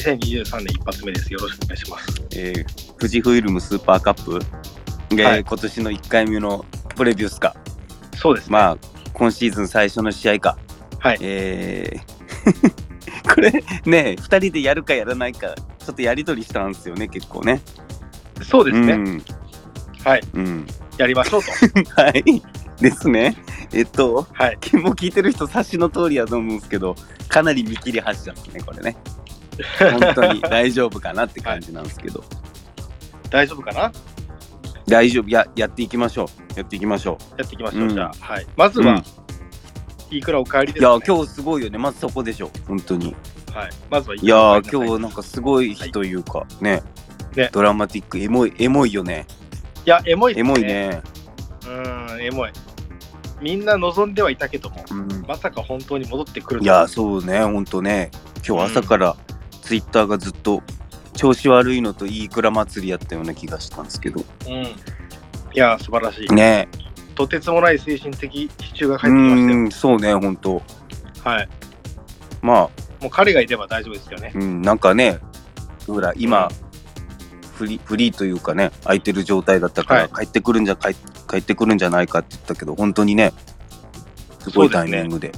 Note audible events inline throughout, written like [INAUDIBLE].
2023年一発目です。よろしくお願いします。えー、富士フイルムスーパーカップで、はい今年の1回目のプレビュースか？そうですね。まあ、今シーズン最初の試合か。はいえー [LAUGHS] これね、2人でやるかやらないか、ちょっとやり取りしたんですよね、結構ね。そうですね。うん。はい。うん。やりましょうと。[LAUGHS] はい。ですね。えっと、はい。もう聞いてる人、察しの通りやと思うんですけど、かなり見切り発車ですね、これね。本当に大丈夫かなって感じなんですけど。大丈夫かな？大丈夫。や、やっていきましょう。やっていきましょやっていきましょう。うんじゃあ、はい。まずう。は、うんいくらお帰りです、いやね。、今日すごいよね。まずそこでしょ。本当に。はい。まずはいいやー、今日なんかすごい日というか、ね。ねドラマティック、エモい、エモいよね。いや、エモいですエモい。ね。うん、エモい。みんな望んではいたけども、うん。まさか本当に戻ってくるいやー、そうね。本当ね。今日朝からツイッターがずっと調子悪いのといいくら祭りやったような気がしたんですけど。うん。いや、素晴らしい。ねとてつもない精神的支柱がう返ってきましたよ。ん、そうね、本当はい。まあ、もう彼がいれば大丈夫ですよね。うん、なんかね、ほら、今、フリフリーというかね、空いてる状態だったから、はい帰ってくるんじゃ、帰帰ってくるんじゃないかって言ったけど、本当にね、すごいタイミングで。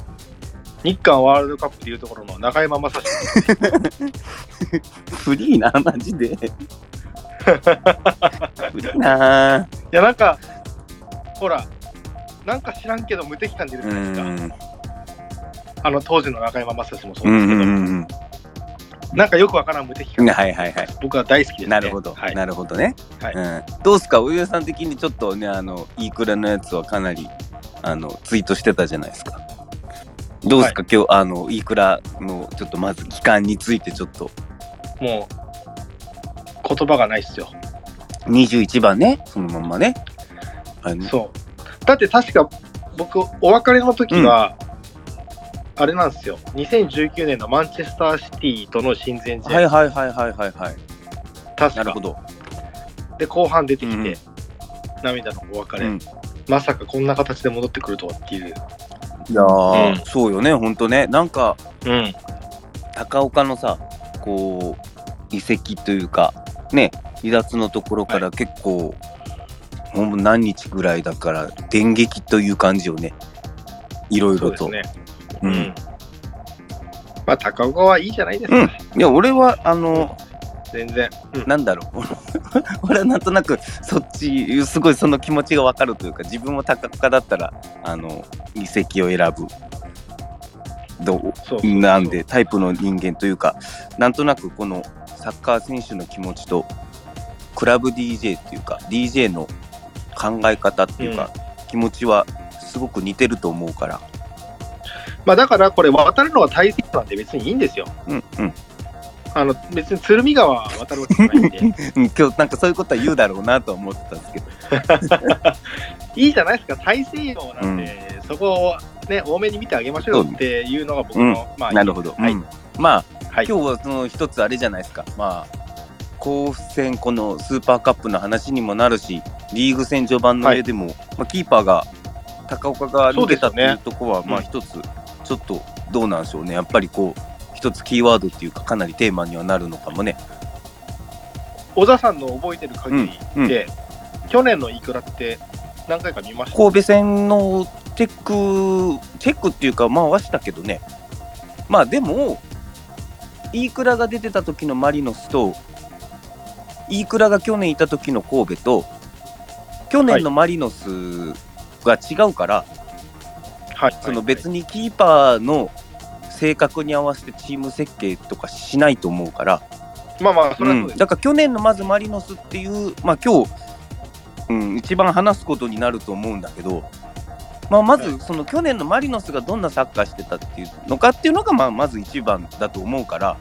日韓ワールドカップでいうところの中山雅史。[LAUGHS] フリーな、マジで。[LAUGHS] フリーな。いや、なんか、ほら、なんか知らんけど無敵感出るじうゃないですか。ん、あの当時の中山雅史もそううん、ですけど、うんうんなんかよくわからん無敵うん。感。はいはいはい。僕は大好きです、ね。なるほど、はい。なるほどね。はいうん、どうすか、お湯さん的にちょっとね、あの、イークラのやつはかなり、あの、ツイートしてたじゃないですか。どうですか、今日、あの、イークラの、ちょっとまず期間についてちょっと、もう、言葉がないっすよ。21番ね、そのまんまね。あのそう。だって確か僕、お別れの時は、あれなんですよ。2019年のマンチェスターシティとの親善試合、はいはいはいはいはいはい。確かなるほど。で後半出てきて、うん涙のお別れ、うん、まさかこんな形で戻ってくるとはっていう。いやー、うんそうよね、ほんとね。なんか、うん。高岡のさ、こう、遺跡というか、ね、離脱のところから結構、ほんま何日ぐらいだから、電撃という感じよね。いろいろと。そうですね。ううんん。まあ、高岡はいいじゃないですか。うん。いや、俺は、あの、全然。うん。なんだろう。[LAUGHS] 俺はなんとなく、そっち、すごいその気持ちがわかるというか、自分も高岡だったら、あの、遺跡を選ぶ。どうなんで、タイプの人間というか、なんとなくこのサッカー選手の気持ちと、クラブ DJ っていうか、DJ の考え方っていうか、気持ちはすごく似てると思うから。まあ、だからこれ渡るのが大切なんで別にいいんですよ。うんうん。あの、別に鶴見川渡るわけじゃないんで。[LAUGHS] うん今日なんかそういうことは言うだろうなとは思ってたんですけど。[LAUGHS] いいじゃないですか。大西洋なんで、そこをね、多めに見てあげましょうよっていうのが僕の、まあ、なるほど。はい。うんまあ、はい。今日はその一つあれじゃないですか。まあ、甲府戦、このスーパーカップの話にもなるし、リーグ戦序盤の上でも、まあ、キーパーが、高岡が抜けたっていうところは、まあうん一つ、ちょっとどうなんでしょうね。やっぱりこう、一つキーワードっていうか、かなりテーマにはなるのかもね。小田さんの覚えてる限りうんうんで、去年のイクラって何回か見ました？神戸戦のチェック、チェックっていうか、まあはしたけどね。まあでも、イークラが出てた時のマリノスと、イークラが去年いた時の神戸と、去年のマリノスが違うから、はい。その別にキーパーの性格に合わせてチーム設計とかしないと思うから、まあまあ、それはうんそうです。だから去年のまずマリノスっていう、まあ今日、うん、一番話すことになると思うんだけど、まあ、まずその去年のマリノスがどんなサッカーしてたっていうのかっていうのが、まあ、まず一番だと思うから、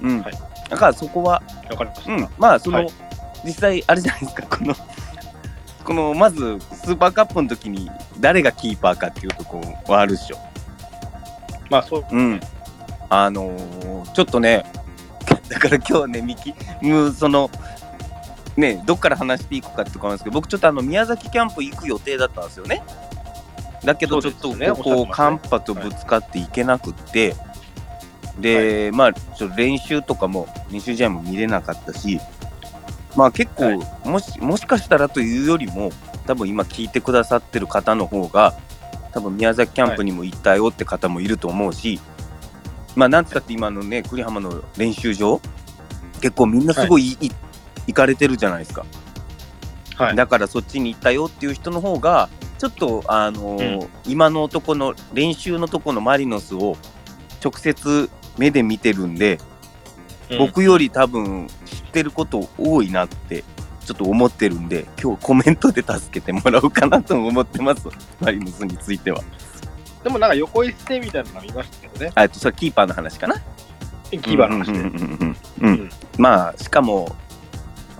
うん。はい。だからそこは、わかりました。うん、まあその、はい。実際あれじゃないですかこのこのまずスーパーカップの時に誰がキーパーかっていうところはあるっしょ。まあ、そう。うん。あのーちょっとね、[LAUGHS] だから今日はね、ミキ、もうその、ね、どっから話していくかってとこなんですけど、僕ちょっとあの、宮崎キャンプ行く予定だったんですよね。だけどちょっとここ、おっしゃってましたね寒波とぶつかっていけなくって、で、まあ、ちょっと練習とかも、練習試合も見れなかったし、まあ結構、はいもし、もしかしたらというよりも、多分今聞いてくださってる方の方が、多分宮崎キャンプにも行ったよって方もいると思うし、まあなんつったって今のね、栗浜の練習場、結構みんなすごい、い行かれてるじゃないですか。はい。だからそっちに行ったよっていう人の方が、ちょっと、あのー今のとこの練習のとこのマリノスを直接目で見てるんで、うん僕より多分知ってること多いなってちょっと思ってるんで、今日コメントで助けてもらおうかなと思ってます、マリノスについては。でもなんか横一線みたいなの見ましたけどね。あとそれキーパーの話かな。キーバーの話で。うんうんうんうんううんんまあ、しかも、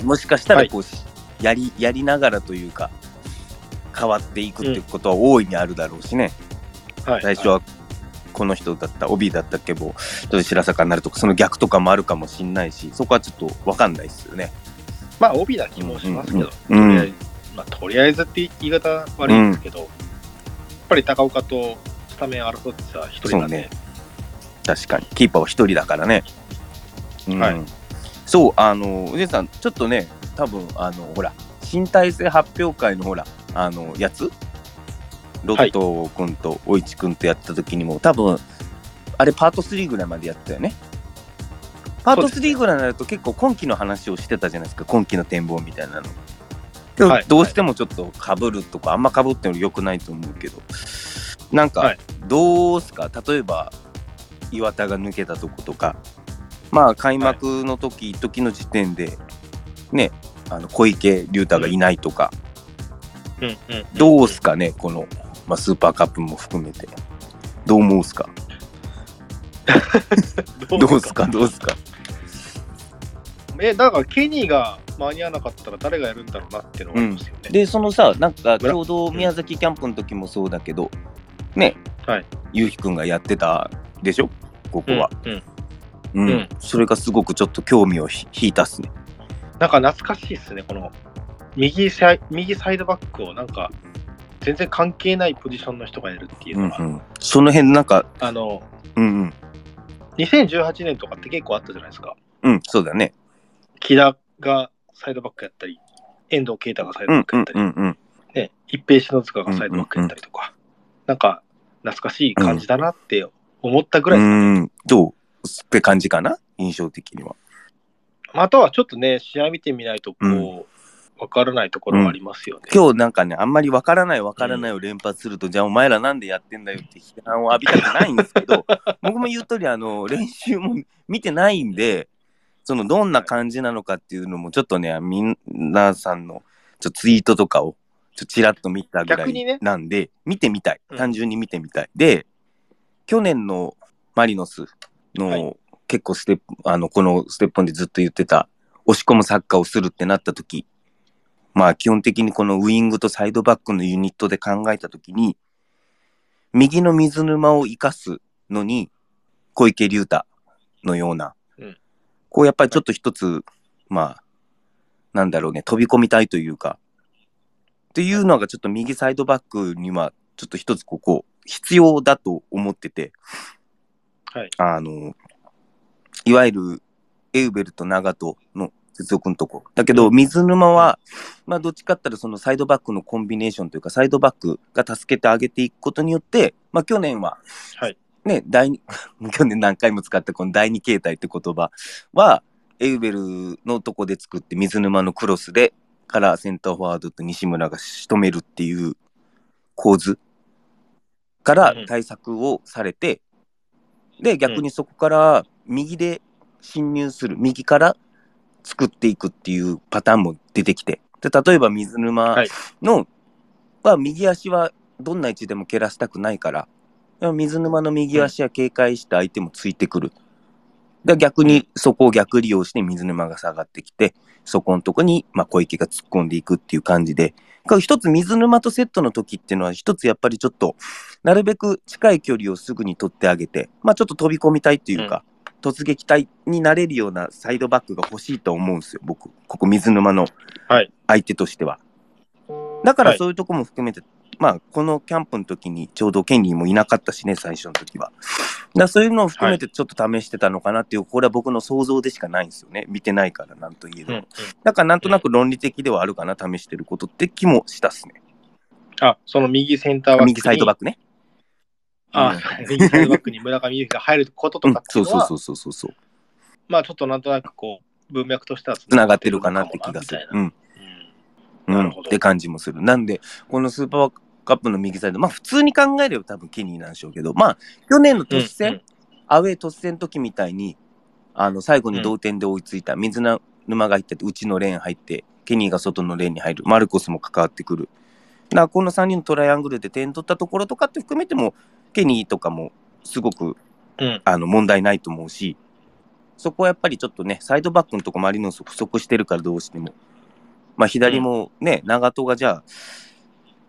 もしかしたらこう、やり、やりながらというか、変わっていくってことは大いにあるだろうしね。はい。最初はこの人だった、帯だったっけど、ちょっと白坂になるとか、その逆とかもあるかもしんないし、そこはちょっとわかんないですよね。まあ、帯な気もしますけど、うんうんとりあえずまあ、とりあえずって言い方悪いんですけど、やっぱり高岡とスタメン争ってた一人なんで、確かに。キーパーは一人だからね。うんはいそう、あの、宇治さん、ちょっとね、多分あの、ほら、新体制発表会のほら、あの、やつロット君とおいち君とやった時にも、多分あれパート3ぐらいまでやったよね。パートそうですね3ぐらいになると結構今期の話をしてたじゃないですか、今期の展望みたいなの。どうしてもちょっとかぶるとか、あんまかぶってもよくないと思うけど、なんかはい、どうすか、例えば岩田が抜けたとことか、まあ開幕の時、時の時点で、ね、あの小池龍太がいないとか、うんうんどうすかね、この、まあ、スーパーカップも含めて。どう思うすか？ど [LAUGHS] どうすか？どうすか？え、だからケニーが間に合わなかったら誰がやるんだろうなっていうのがありますよね。で、そのさ、なんかち村ょうど宮崎キャンプの時もそうだけど、ね、はい。ゆうひくんがやってたでしょ？ここは。うんうんうん。うんそれがすごくちょっと興味をひ引いたっすね。なんか懐かしいですね、この右サイ右サイドバックをなんか全然関係ないポジションの人がやるっていうのが、うんうん。その辺なんか、あの、うんうん。2018年とかって結構あったじゃないですか。うん、そうだね。木田がサイドバックやったり、遠藤啓太がサイドうんうんバックやったり、うんうん。ね、一平篠塚がサイドバックやったりとか、なんか懐かしい感じだなって思ったぐらいです、うん、どうって感じかな？印象的には。あとはちょっとね、試合見てみないとこう、わからないところはありますよね。今日なんかね、あんまりわからないわからないを連発すると、じゃあお前らなんでやってんだよって批判を浴びたくないんですけど、[LAUGHS] 僕も言う通り、あの、練習も見てないんで、その、どんな感じなのかっていうのも、ちょっとね、皆さんのちょツイートとかを、ちょちらっと見たぐらい逆にねなんで、見てみたい。うん単純に見てみたい。で、去年のマリノスの、はい結構ステップ、あの、このステップンでずっと言ってた、押し込むサッカーをするってなった時、まあ基本的にこのウイングとサイドバックのユニットで考えたときに、右の水沼を生かすのに、小池龍太のような、うんこうやっぱりちょっと一つ、まあ、なんだろうね、飛び込みたいというか、っていうのがちょっと右サイドバックには、ちょっと一つここ、必要だと思ってて、はい。あの、いわゆるエウベルと長門の接続のとこ。だけど、水沼は、まあ、どっちかったら、そのサイドバックのコンビネーションというか、サイドバックが助けてあげていくことによって、まあ、去年は、はいね、第二、[LAUGHS] 去年何回も使ったこの第二形態って言葉は、エウベルのとこで作って、水沼のクロスで、からセンターフォワードと西村が仕留めるっていう構図からうん対策をされて、で、逆にそこから右で侵入する、右から作っていくっていうパターンも出てきて、で例えば水沼はい。の、は右足はどんな位置でも蹴らせたくないから、でも水沼の右足は警戒して相手もついてくる。で逆にそこを逆利用して水沼が下がってきて、そこのとこに、まあ、小池が突っ込んでいくっていう感じで、一つ水沼とセットの時っていうのは、一つやっぱりちょっと、なるべく近い距離をすぐに取ってあげて、まあちょっと飛び込みたいっていうか、突撃隊になれるようなサイドバックが欲しいと思うんですよ、僕。ここ水沼のはい。相手としては。だからはいそういうとこも含めて、まあ、このキャンプの時にちょうどケニーもいなかったしね、最初の時は。だそういうのを含めてちょっと試してたのかなっていう、これは僕の想像でしかないんですよね。見てないから、なんといえども。うんうんだからなんとなく論理的ではあるかな、試してることって気もしたっすね。あ、その右センターバックに。右サイドバックね。あ、右サイドバックに村上優輝が入ることとうんかっていうのは、そうそうそうそうそうそう。まあちょっとなんとなくこう、文脈としてはつながってるかなって気がする。うん。な。う、なんるほどって感じもする。なんで、このスーパーカップの右サイド、まあ普通に考えれば多分ケニーなんでしょうけど、まあ去年の鳥栖戦、うんアウェー鳥栖戦の時みたいに、あの最後に同点で追いついた、水沼が入ってて、内のレーン入って、ケニーが外のレーンに入る、マルコスも関わってくる。この3人のトライアングルで点取ったところとかって含めても、ケニーとかもすごくうん。あの問題ないと思うし、そこはやっぱりちょっとね、サイドバックのとこマリノス不足してるからどうしても。まあ左もね、長戸がじゃあ、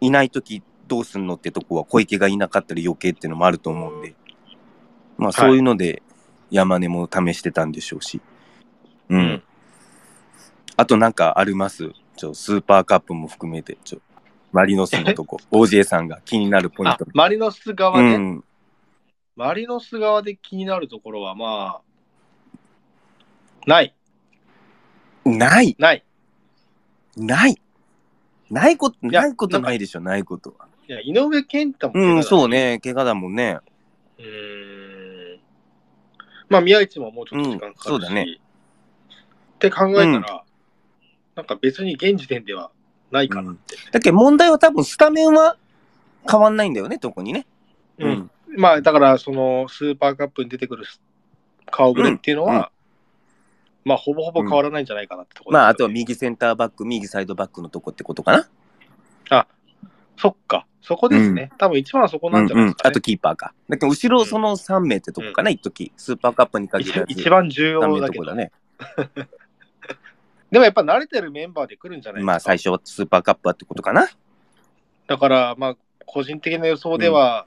いないときどうすんのってとこは小池がいなかったり余計っていうのもあると思うんで、まあそういうので山根も試してたんでしょうし。うん。うんあとなんかあります？ちょ、スーパーカップも含めて、ちょ、マリノスのとこ、[LAUGHS] OJ さんが気になるポイント。あマリノス側ね、うん。マリノス側で気になるところはまあ、ない、ない？ない。ない。ないこと、やないことないでしょ、ないことは。いや、井上健太も怪我うん、そう。ね、怪我だもんね。うーん。まあ、宮市ももうちょっと時間かかるし、うんそうだねって考えたら、なんか別に現時点ではないかなって。だけど問題は多分スタメンは変わんないんだよね、特にね。うん。まあ、だから、その、スーパーカップに出てくる顔ぶれっていうのは、うんうんまあ、ほぼほぼ変わらないんじゃないかなってところまあ、あとは右センターバック、右サイドバックのとこってことかな。そっか、そこですね。多分一番はそこなんじゃないですか、ねあとキーパーか。だけど後ろその3名ってとこかな、一時スーパーカップに限らず。一一番重3名要だけど、とこだね。[LAUGHS] でもやっぱ慣れてるメンバーで来るんじゃないですか。まあ、最初はスーパーカップはってことかな。だから、まあ、個人的な予想では、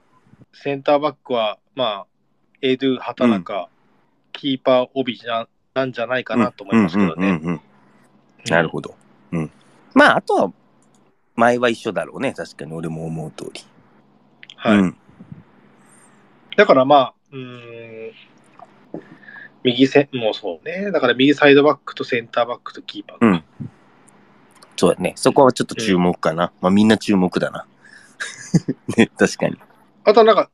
センターバックは、まあ、エドゥ、畑中、キーパー、オビじゃなんじゃないかなと思いますけどね。うんうんうんうんなるほど。うん。まあ、あとは、前は一緒だろうね。確かに俺も思う通り。はい。うん。だからまあ、うーん、右セもうそうね。だから右サイドバックとセンターバックとキーパー。うんそうだね。そこはちょっと注目かな。まあ、みんな注目だな。[LAUGHS] ね、確かに。あとなんか、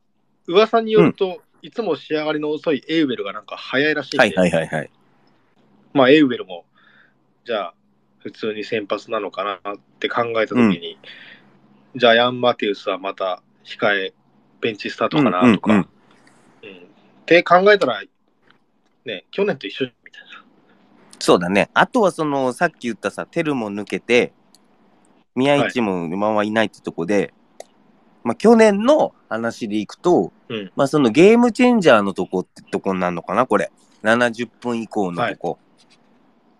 噂によると、いつも仕上がりの遅いエウベルがなんか早いらしいはいはいはいはい。まあエウベルも、じゃあ、普通に先発なのかなって考えたときに、じゃあヤン・マテウスはまた控え、ベンチスタートかなとか、ううんんって考えたら、ね、去年と一緒みたいな。そうだね。あとはその、さっき言ったさ、テルも抜けて、宮市も今はいないってとこで、まあ去年の話でいくと、うんまあそのゲームチェンジャーのとこってとこになるのかな、これ。70分以降のとこ。だから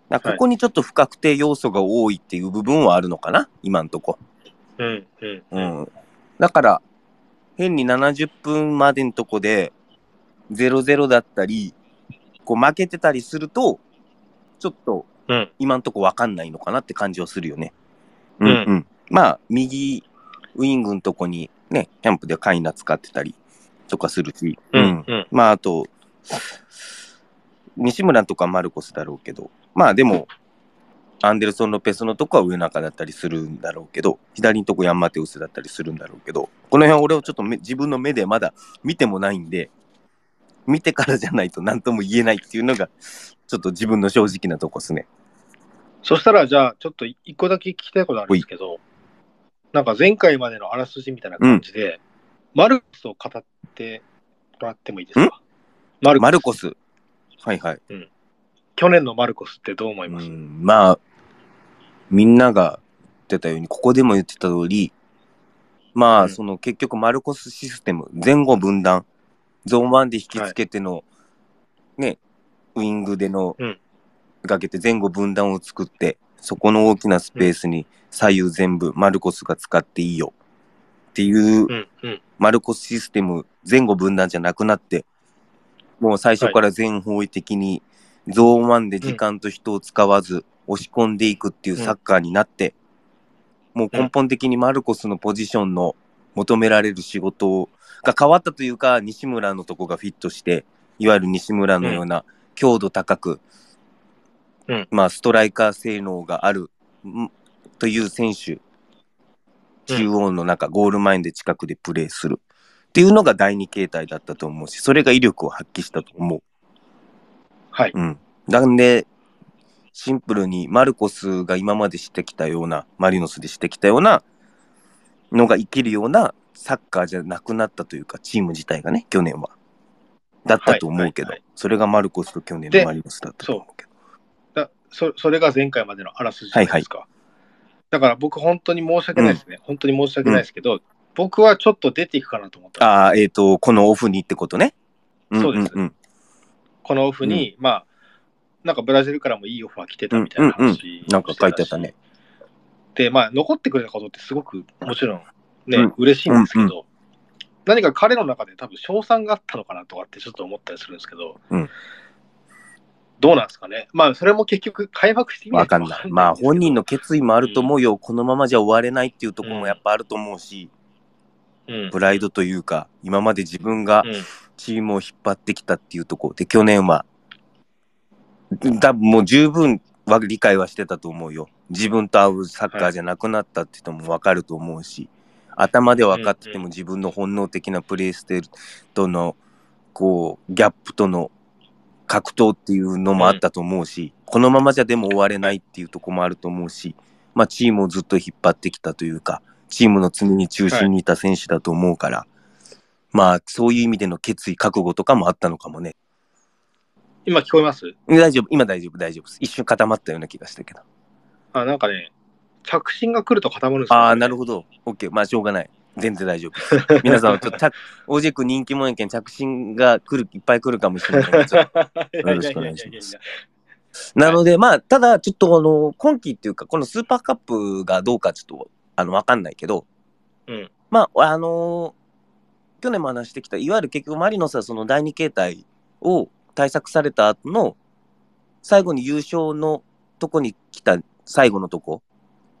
ここにちょっと不確定要素が多いっていう部分はあるのかな、今んとこ。うん、うん、ううん。ん。だから、変に70分までのとこで、0-0だったり、こう負けてたりすると、ちょっとうん、今んとこわかんないのかなって感じはするよね。うんうん。まあ、右ウィングのとこにね、キャンプでカイナ使ってたりとかするし、うん、うん。まあ、あと、西村とかマルコスだろうけど、まあでも、アンデルソン・ロペスのとこは上中だったりするんだろうけど、左のとこヤンマテウスだったりするんだろうけど、この辺俺をちょっとめ自分の目でまだ見てもないんで、見てからじゃないと何とも言えないっていうのが、ちょっと自分の正直なとこですね。そしたら、じゃあ、ちょっと一個だけ聞きたいことあるんですけど、なんか前回までのあらすじみたいな感じで、マルコスを語ってもらってもいいですか？マルコスマルコス。はいはい。去年のマルコスってどう思いうます、ん、まあ、みんなが言ってたように、ここでも言ってた通り、まあ、うん。その結局マルコスシステム、前後分断、ゾーン1で引きつけての、ね、ウィングでの、うん。かけて前後分断を作って、そこの大きなスペースに左右全部マルコスが使っていいよっていううん、うん。マルコスシステム前後分断じゃなくなって、もう最初から全方位的にゾーン1で時間と人を使わず押し込んでいくっていうサッカーになって、もう根本的にマルコスのポジションの求められる仕事が変わったというか、西村のとこがフィットして、いわゆる西村のような強度高く、うん。まあ、ストライカー性能があるんという選手、中央の中、ゴール前で近くでプレーする。っていうのが第二形態だったと思うし、それが威力を発揮したと思う。はい。うん。なんで、シンプルにマルコスが今までしてきたような、マリノスでしてきたようなのが生きるようなサッカーじゃなくなったというか、チーム自体がね、去年は。だったと思うけど、はいはいはいそれがマルコスと去年のマリノスだったと思うけど。だそそれが前回までのあらすじじゃないですか。だから僕、本当に申し訳ないですね。本当に申し訳ないですけど、僕はちょっと出ていくかなと思ったああ、えっ、と、このオフにってことね。そうですんんんこのオフに、まあ、なんかブラジルからもいいオファー来てたみたいなうんうん話、なんか書いてあったね。で、まあ、残ってくれたことってすごく、もちろんね、うん。嬉しいんですけど、うん何か彼の中で多分、賞賛があったのかなとかってちょっと思ったりするんですけど、うん。どうなんですかね。まあ、それも結局、開幕してみないとわかんない。まあ、本人の決意もあると思うよ。うんこのままじゃ終われないっていうところもやっぱあると思うし、うんプライドというか、今まで自分がうん。チームを引っ張ってきたっていうとこ。ろで、去年は、多分もう十分は理解はしてたと思うよ。自分と合うサッカーじゃなくなったって人も分かると思うし、頭で分かってても自分の本能的なプレースタイルとの、こう、ギャップとの格闘っていうのもあったと思うし、このままじゃでも終われないっていうところもあると思うし、まあチームをずっと引っ張ってきたというか、チームの常に中心にいた選手だと思うから、まあそういう意味での決意、覚悟とかもあったのかもね。今聞こえます？大丈夫、今大丈夫、大丈夫です。一瞬固まったような気がしたけど。あ、なんかね、着信が来ると固まるんですよ、ああ、なるほど。OK。まあしょうがない。全然大丈夫。皆さん、ちょっと着、[LAUGHS] オジェク人気者やけん着信が来る、いっぱい来るかもしれないけどちょっとど。[LAUGHS] よろしくお願いしますなので、まあ、ただ、ちょっとあの、今季っていうか、このスーパーカップがどうかちょっと、あの、わかんないけど、うんまあ、あの去年も話してきた、いわゆる結局マリノスはその第二形態を対策された後の、最後に優勝のとこに来た最後のとこ。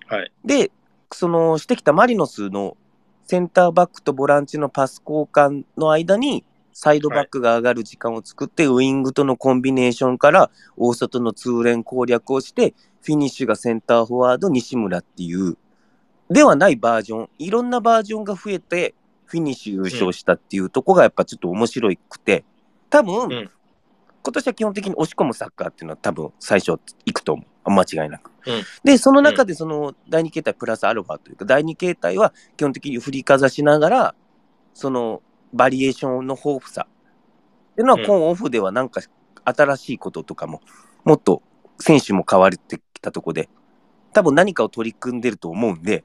はい。で、そのしてきたマリノスのセンターバックとボランチのパス交換の間に、サイドバックが上がる時間を作って、ウイングとのコンビネーションから大外の通連攻略をして、フィニッシュがセンターフォワード西村っていう、ではないバージョン、いろんなバージョンが増えて、フィニッシュ優勝したっていうとこがやっぱちょっと面白くて、多分、うん今年は基本的に押し込むサッカーっていうのは多分最初行くと思う。間違いなく。うんで、その中でその第二形態プラスアルファというか、第二形態は基本的に振りかざしながら、そのバリエーションの豊富さ。っていうのはうん今オフではなんか新しいこととかも、もっと選手も変わってきたとこで、多分何かを取り組んでると思うんで、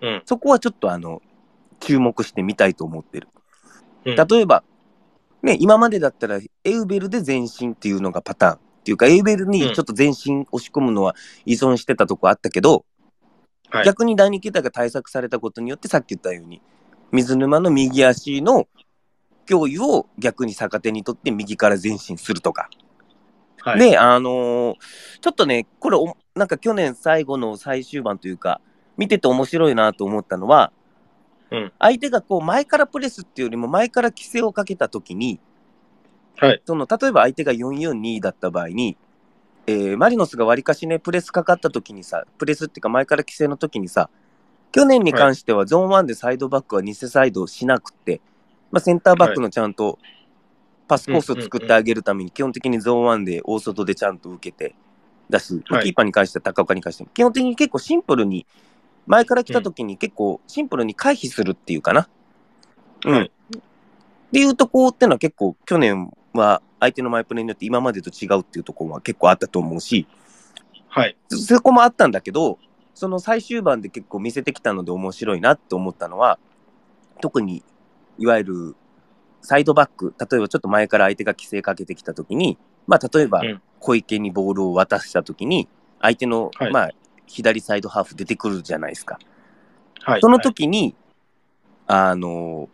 うんそこはちょっとあの、注目してみたいと思ってる。うん例えば、ね、今までだったらエウベルで前進っていうのがパターンっていうか、エウベルにちょっと前進押し込むのは依存してたとこあったけど、はい逆に第二形態が対策されたことによって、さっき言ったように、水沼の右足の脅威を逆に逆手にとって右から前進するとか。はい。で、あのーちょっとね、これお、なんか去年最後の最終盤というか、見てて面白いなと思ったのは、うん。相手がこう前からプレスっていうよりも前から規制をかけたときに、はい。その例えば相手が442だった場合に、えーマリノスがわりかしね、プレスかかったときにさ、プレスっていうか前から規制のときにさ、去年に関してはゾーン1でサイドバックは偽サイドしなくて、まあ、センターバックのちゃんとパスコースを作ってあげるために、基本的にゾーン1で大外でちゃんと受けて、だし、はい。キーパーに関しては高岡に関しても、基本的に結構シンプルに、前から来たときに結構シンプルに回避するっていうかな。うん。はいっていうとこってのは結構去年は相手のマイプレーによって今までと違うっていうところは結構あったと思うし、はい。そそこもあったんだけど、その最終盤で結構見せてきたので面白いなって思ったのは、特にいわゆるサイドバック、例えばちょっと前から相手が規制かけてきたときに、まあ例えばうん小池にボールを渡したときに、相手の、はいまあ左サイドハーフ出てくるじゃないですか。はい。その時に、あの、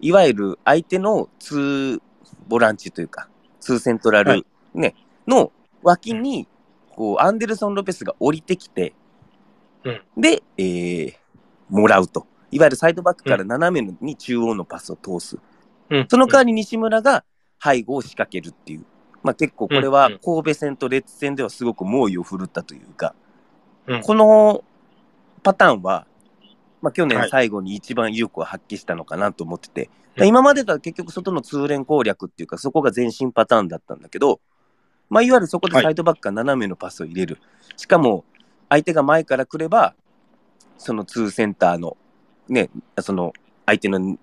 いわゆる相手の2ボランチというか、2セントラル、はいね、の脇に、こう、アンデルソン・ロペスが降りてきて、うんで、えーもらうと。いわゆるサイドバックから斜めに中央のパスを通す。うんその代わり西村が背後を仕掛けるっていう。まあ結構これは神戸戦とレッツ戦ではすごく猛威を振るったというか、うん。このパターンは、まあ去年はい。最後に一番有効を発揮したのかなと思ってて、うん。今までとは結局外の通連攻略っていうかそこが前進パターンだったんだけど、まあいわゆるそこでサイドバックが斜めのパスを入れる。しかも相手が前から来れば、その2センターの、ね、その相手の2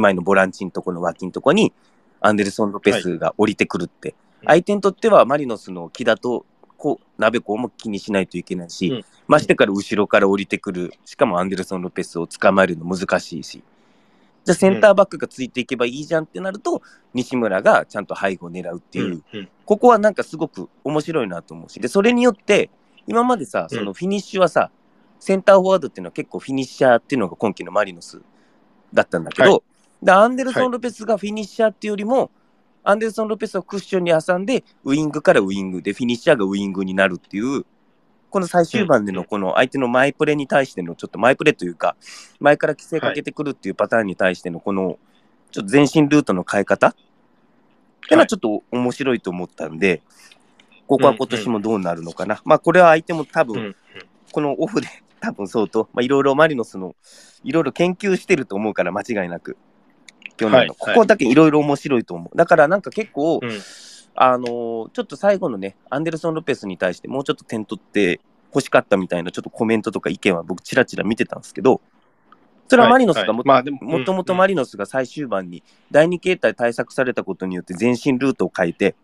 枚のボランチのところの脇のところに、アンデルソン・ロペスが降りてくるって、はい。相手にとってはマリノスの木だと、こう、鍋子も気にしないといけないし、うん。ましてから後ろから降りてくる、しかもアンデルソン・ロペスを捕まえるの難しいし、じゃあセンターバックがついていけばいいじゃんってなると、西村がちゃんと背後を狙うっていう、うんうん。ここはなんかすごく面白いなと思うし、で、それによって、今までさ、うん。そのフィニッシュはさ、センターフォワードっていうのは結構フィニッシャーっていうのが今季のマリノスだったんだけど、はでアンデルソン・ロペスがフィニッシャーっていうよりも、アンデルソン・ロペスをクッションに挟んで、ウイングからウイングで、フィニッシャーがウイングになるっていう、この最終盤でのこの相手のマイプレに対してのちょっとマイプレというか、前から規制かけてくるっていうパターンに対してのこの、ちょっと前進ルートの変え方っていうのはちょっと面白いと思ったんで、ここは今年もどうなるのかな。まあこれは相手も多分、うんこのオフで多分相当、まあいろいろマリノスの、いろいろ研究してると思うから間違いなく。去年の、はいここだけいろいろ面白いと思う。だからなんか結構、うん。あのーちょっと最後のね、アンデルソン・ロペスに対してもうちょっと点取って欲しかったみたいなちょっとコメントとか意見は僕ちらちら見てたんですけど、それはマリノスがも,、ともとマリノスが最終盤に第2形態対策されたことによって前進ルートを変えて、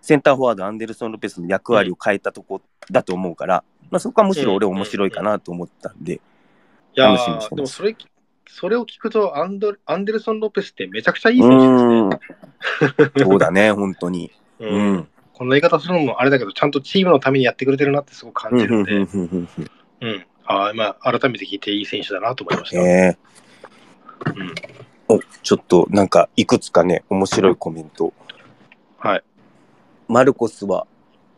センターフォワードアンデルソン・ロペスの役割を変えたとこだと思うから、まあ、そこはむしろ俺面白いかなと思ったんで、楽しみにしてます。ーでもそれ、それを聞くとアンド、アンデルソン・ロペスってめちゃくちゃいいう選手ですね。そうだね、本当に。ううんん。この言い方するのもあれだけど、ちゃんとチームのためにやってくれてるなってすごく感じるんで、うんあ、まあ、改めて聞いていい選手だなと思いました。ねうんおちょっとなんかいくつかね、面白いコメント。はい。マルコスは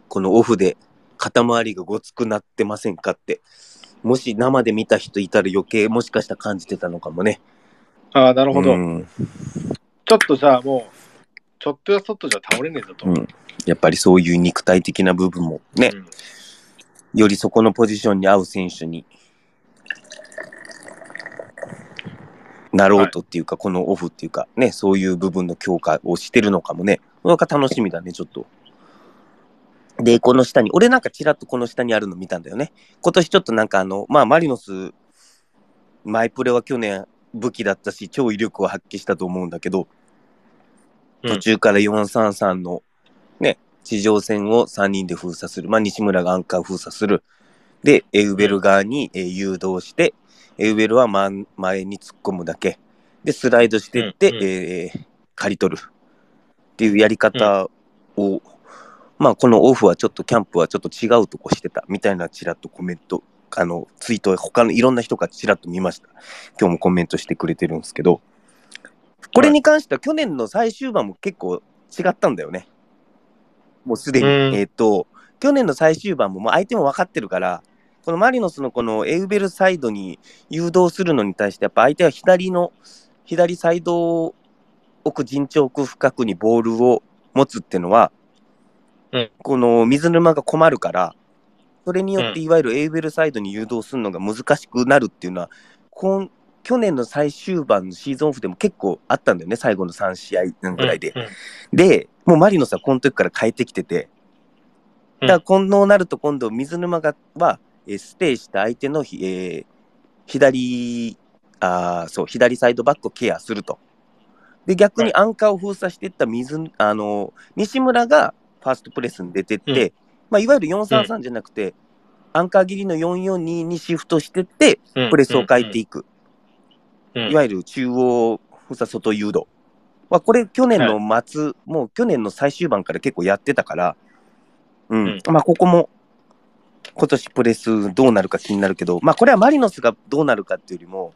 このオフで肩周りがごつくなってませんかって。もし生で見た人いたら余計もしかしたら感じてたのかもね。ああ、なるほど。うんちょっとじゃあもう、ちょっとやそっとじゃ倒れねえぞと。うんやっぱりそういう肉体的な部分もね、うんよりそこのポジションに合う選手になろうとっていうか、このオフっていうか、ね、そういう部分の強化をしてるのかもね。なんか楽しみだね、ちょっと。で、この下に、俺なんかちらっとこの下にあるの見たんだよね。今年ちょっとなんかあの、まあ、マリノス、マイプレは去年武器だったし、超威力を発揮したと思うんだけど、うん途中から433のね、地上戦を3人で封鎖する。まあ、西村がアンカー封鎖する。で、エウベル側に、えー誘導して、エウベルは前前に突っ込むだけ。で、スライドしてって、うんうんえー刈り取る。っていうやり方を、まあ、このオフはちょっとキャンプはちょっと違うとこしてた。みたいなちらっとコメント、あの、ツイート、他のいろんな人がちらっと見ました。今日もコメントしてくれてるんですけど、これに関しては去年の最終盤も結構違ったんだよね。もうすでに。うんえっ、と、去年の最終盤ももう相手も分かってるから、このマリノスのこのエウベルサイドに誘導するのに対して、やっぱ相手は左の、左サイド奥陣地奥深くにボールを持つっていうのは、うん。この水沼が困るから、それによってういわゆるエウベルサイドに誘導するのが難しくなるっていうのは、今去年の最終盤のシーズンオフでも結構あったんだよね、最後の3試合ぐらいで。うんうん。で、もうマリノスはこの時から変えてきてて、うん。だから今度なると今度水沼がは、えーステイした相手のひ、えー左あーそう左サイドバックをケアすると。で逆にアンカーを封鎖していった水、あの西村がファーストプレスに出てって、うん。まあ、いわゆる433じゃなくて、アンカー切りの442にシフトしてってうん。プレスを変えていく、うん。いわゆる中央封鎖外誘導。まあ、これ去年の末、もう去年の最終盤から結構やってたから、うん。うん。まあここも今年プレスどうなるか気になるけど、まあこれはマリノスがどうなるかっていうよりも、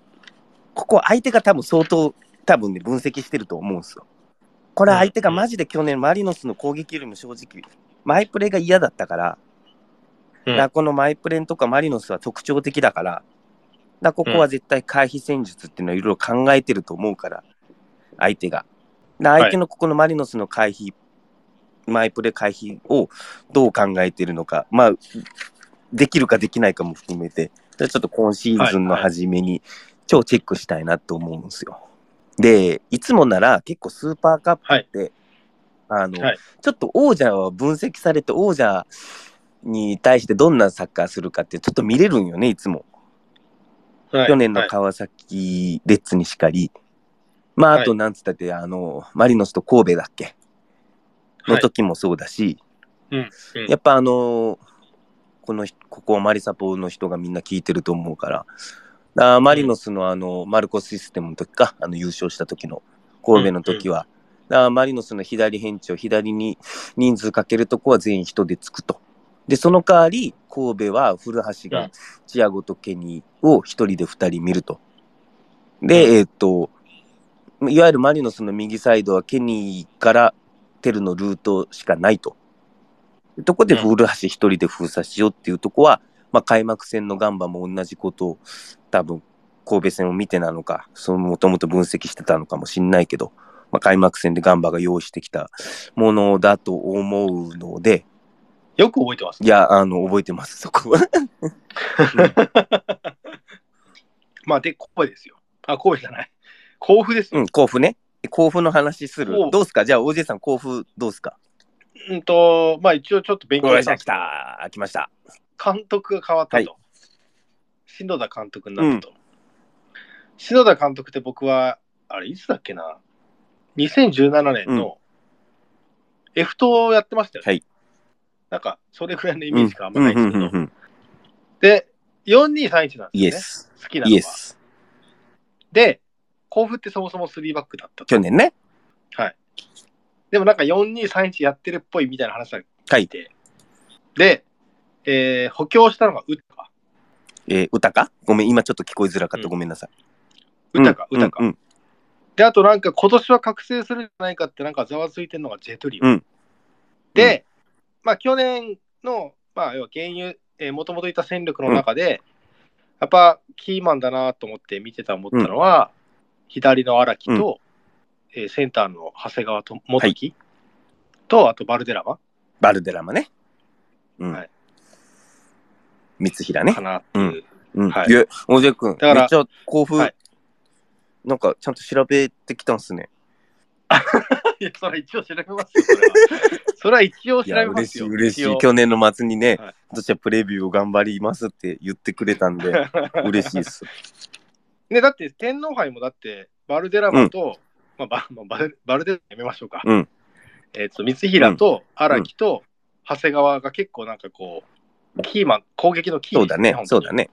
ここ相手が多分相当多分ね分析してると思うんですよ。これは相手がマジで去年マリノスの攻撃よりも正直、マイプレーが嫌だったから、うんだこのマイプレンとかマリノスは特徴的だから、だここは絶対回避戦術っていうのはいろいろ考えてると思うから、相手が。で相手のここのマリノスの回避、マイプレ回避をどう考えてるのか、まあ、できるかできないかも含めて、ちょっと今シーズンの初めに超チェックしたいなと思うんですよ。で、いつもなら結構スーパーカップって、あの、はい。ちょっと王者は分析されて王者に対してどんなサッカーするかってちょっと見れるんよね、いつも。はい。去年のはい。川崎レッズにしかり、まあ、はい。あと、なんつったって、あの、マリノスと神戸だっけ？のはい。時もそうだし、うんうん。やっぱあのこの人、ここマリサポの人がみんな聞いてると思うから、あーマリノスのあの、マルコスシステムの時か、あの優勝した時の、神戸の時は、あーマリノスの左返地を左に人数かけるとこは全員人でつくと。で、その代わり、神戸は古橋がうんチアゴとケニーを一人で二人見ると。で、うんえーっと、いわゆるマリノスの右サイドはケニーからテルのルートしかないと。でとこで古橋一人で封鎖しようっていうとこは、まあ、開幕戦のガンバも同じことを多分神戸戦を見てなのか、そのもともと分析してたのかもしんないけど、まあ、開幕戦でガンバが用意してきたものだと思うので、よく覚えてますい。や、あの、覚えてます、そこは。[LAUGHS] まあ、で、神戸ですよ。あ、神戸じゃない。甲府ですよ。うん、甲府ね。甲府の話するどうすか？じゃあ、OJ さん、甲府どうすか？うんと、まあ一応ちょっと勉強したんですけどた。来ました。監督が変わったと。は篠田監督になったと。篠田監督って僕は、あれ、いつだっけな。2017年の F 党をやってましたよね。はいなんか、それくらいのイメージがあんまないんですけど。うんうんうんうんで、4231なんですよね。好きなのは。で、甲府ってそもそも3バックだったと。去年ね。はい。でもなんか4231やってるっぽいみたいな話がはい。聞いて。で、えー補強したのがウタカ。えー、歌か？ごめん、今ちょっと聞こえづらかった。うんごめんなさい。ウタカ、うんウタカ。うんで、あとなんか今年は覚醒するんじゃないかってなんかざわついてるのがジェトリオ。うんで、まあ去年の、まあ要は原油、えー、もともといた戦力の中で、やっぱキーマンだなと思って見てた思ったのは、左の荒木と、えーセンターの長谷川と元木、と、あとバルデラマバルデラマね。うん。はい三平ねか。なっていう。うん。はいいや、大勢君、だからめっちゃ甲府、はいなんかちゃんと調べてきたんすね。[LAUGHS] いや、それは一応調べますよ、それは。[LAUGHS] それは一応調べますよ。嬉しい、嬉しい。去年の末にね、はい私はプレビューを頑張りますって言ってくれたんで、[LAUGHS] 嬉しいっす。ね、だって天皇杯もだって、バルデラマと、まあバまあバルバルデラマやめましょうか。うんえっ、と、三平と荒木と長谷川が結構なんかこう、キーマン、攻撃のキーそうだね、そうだね。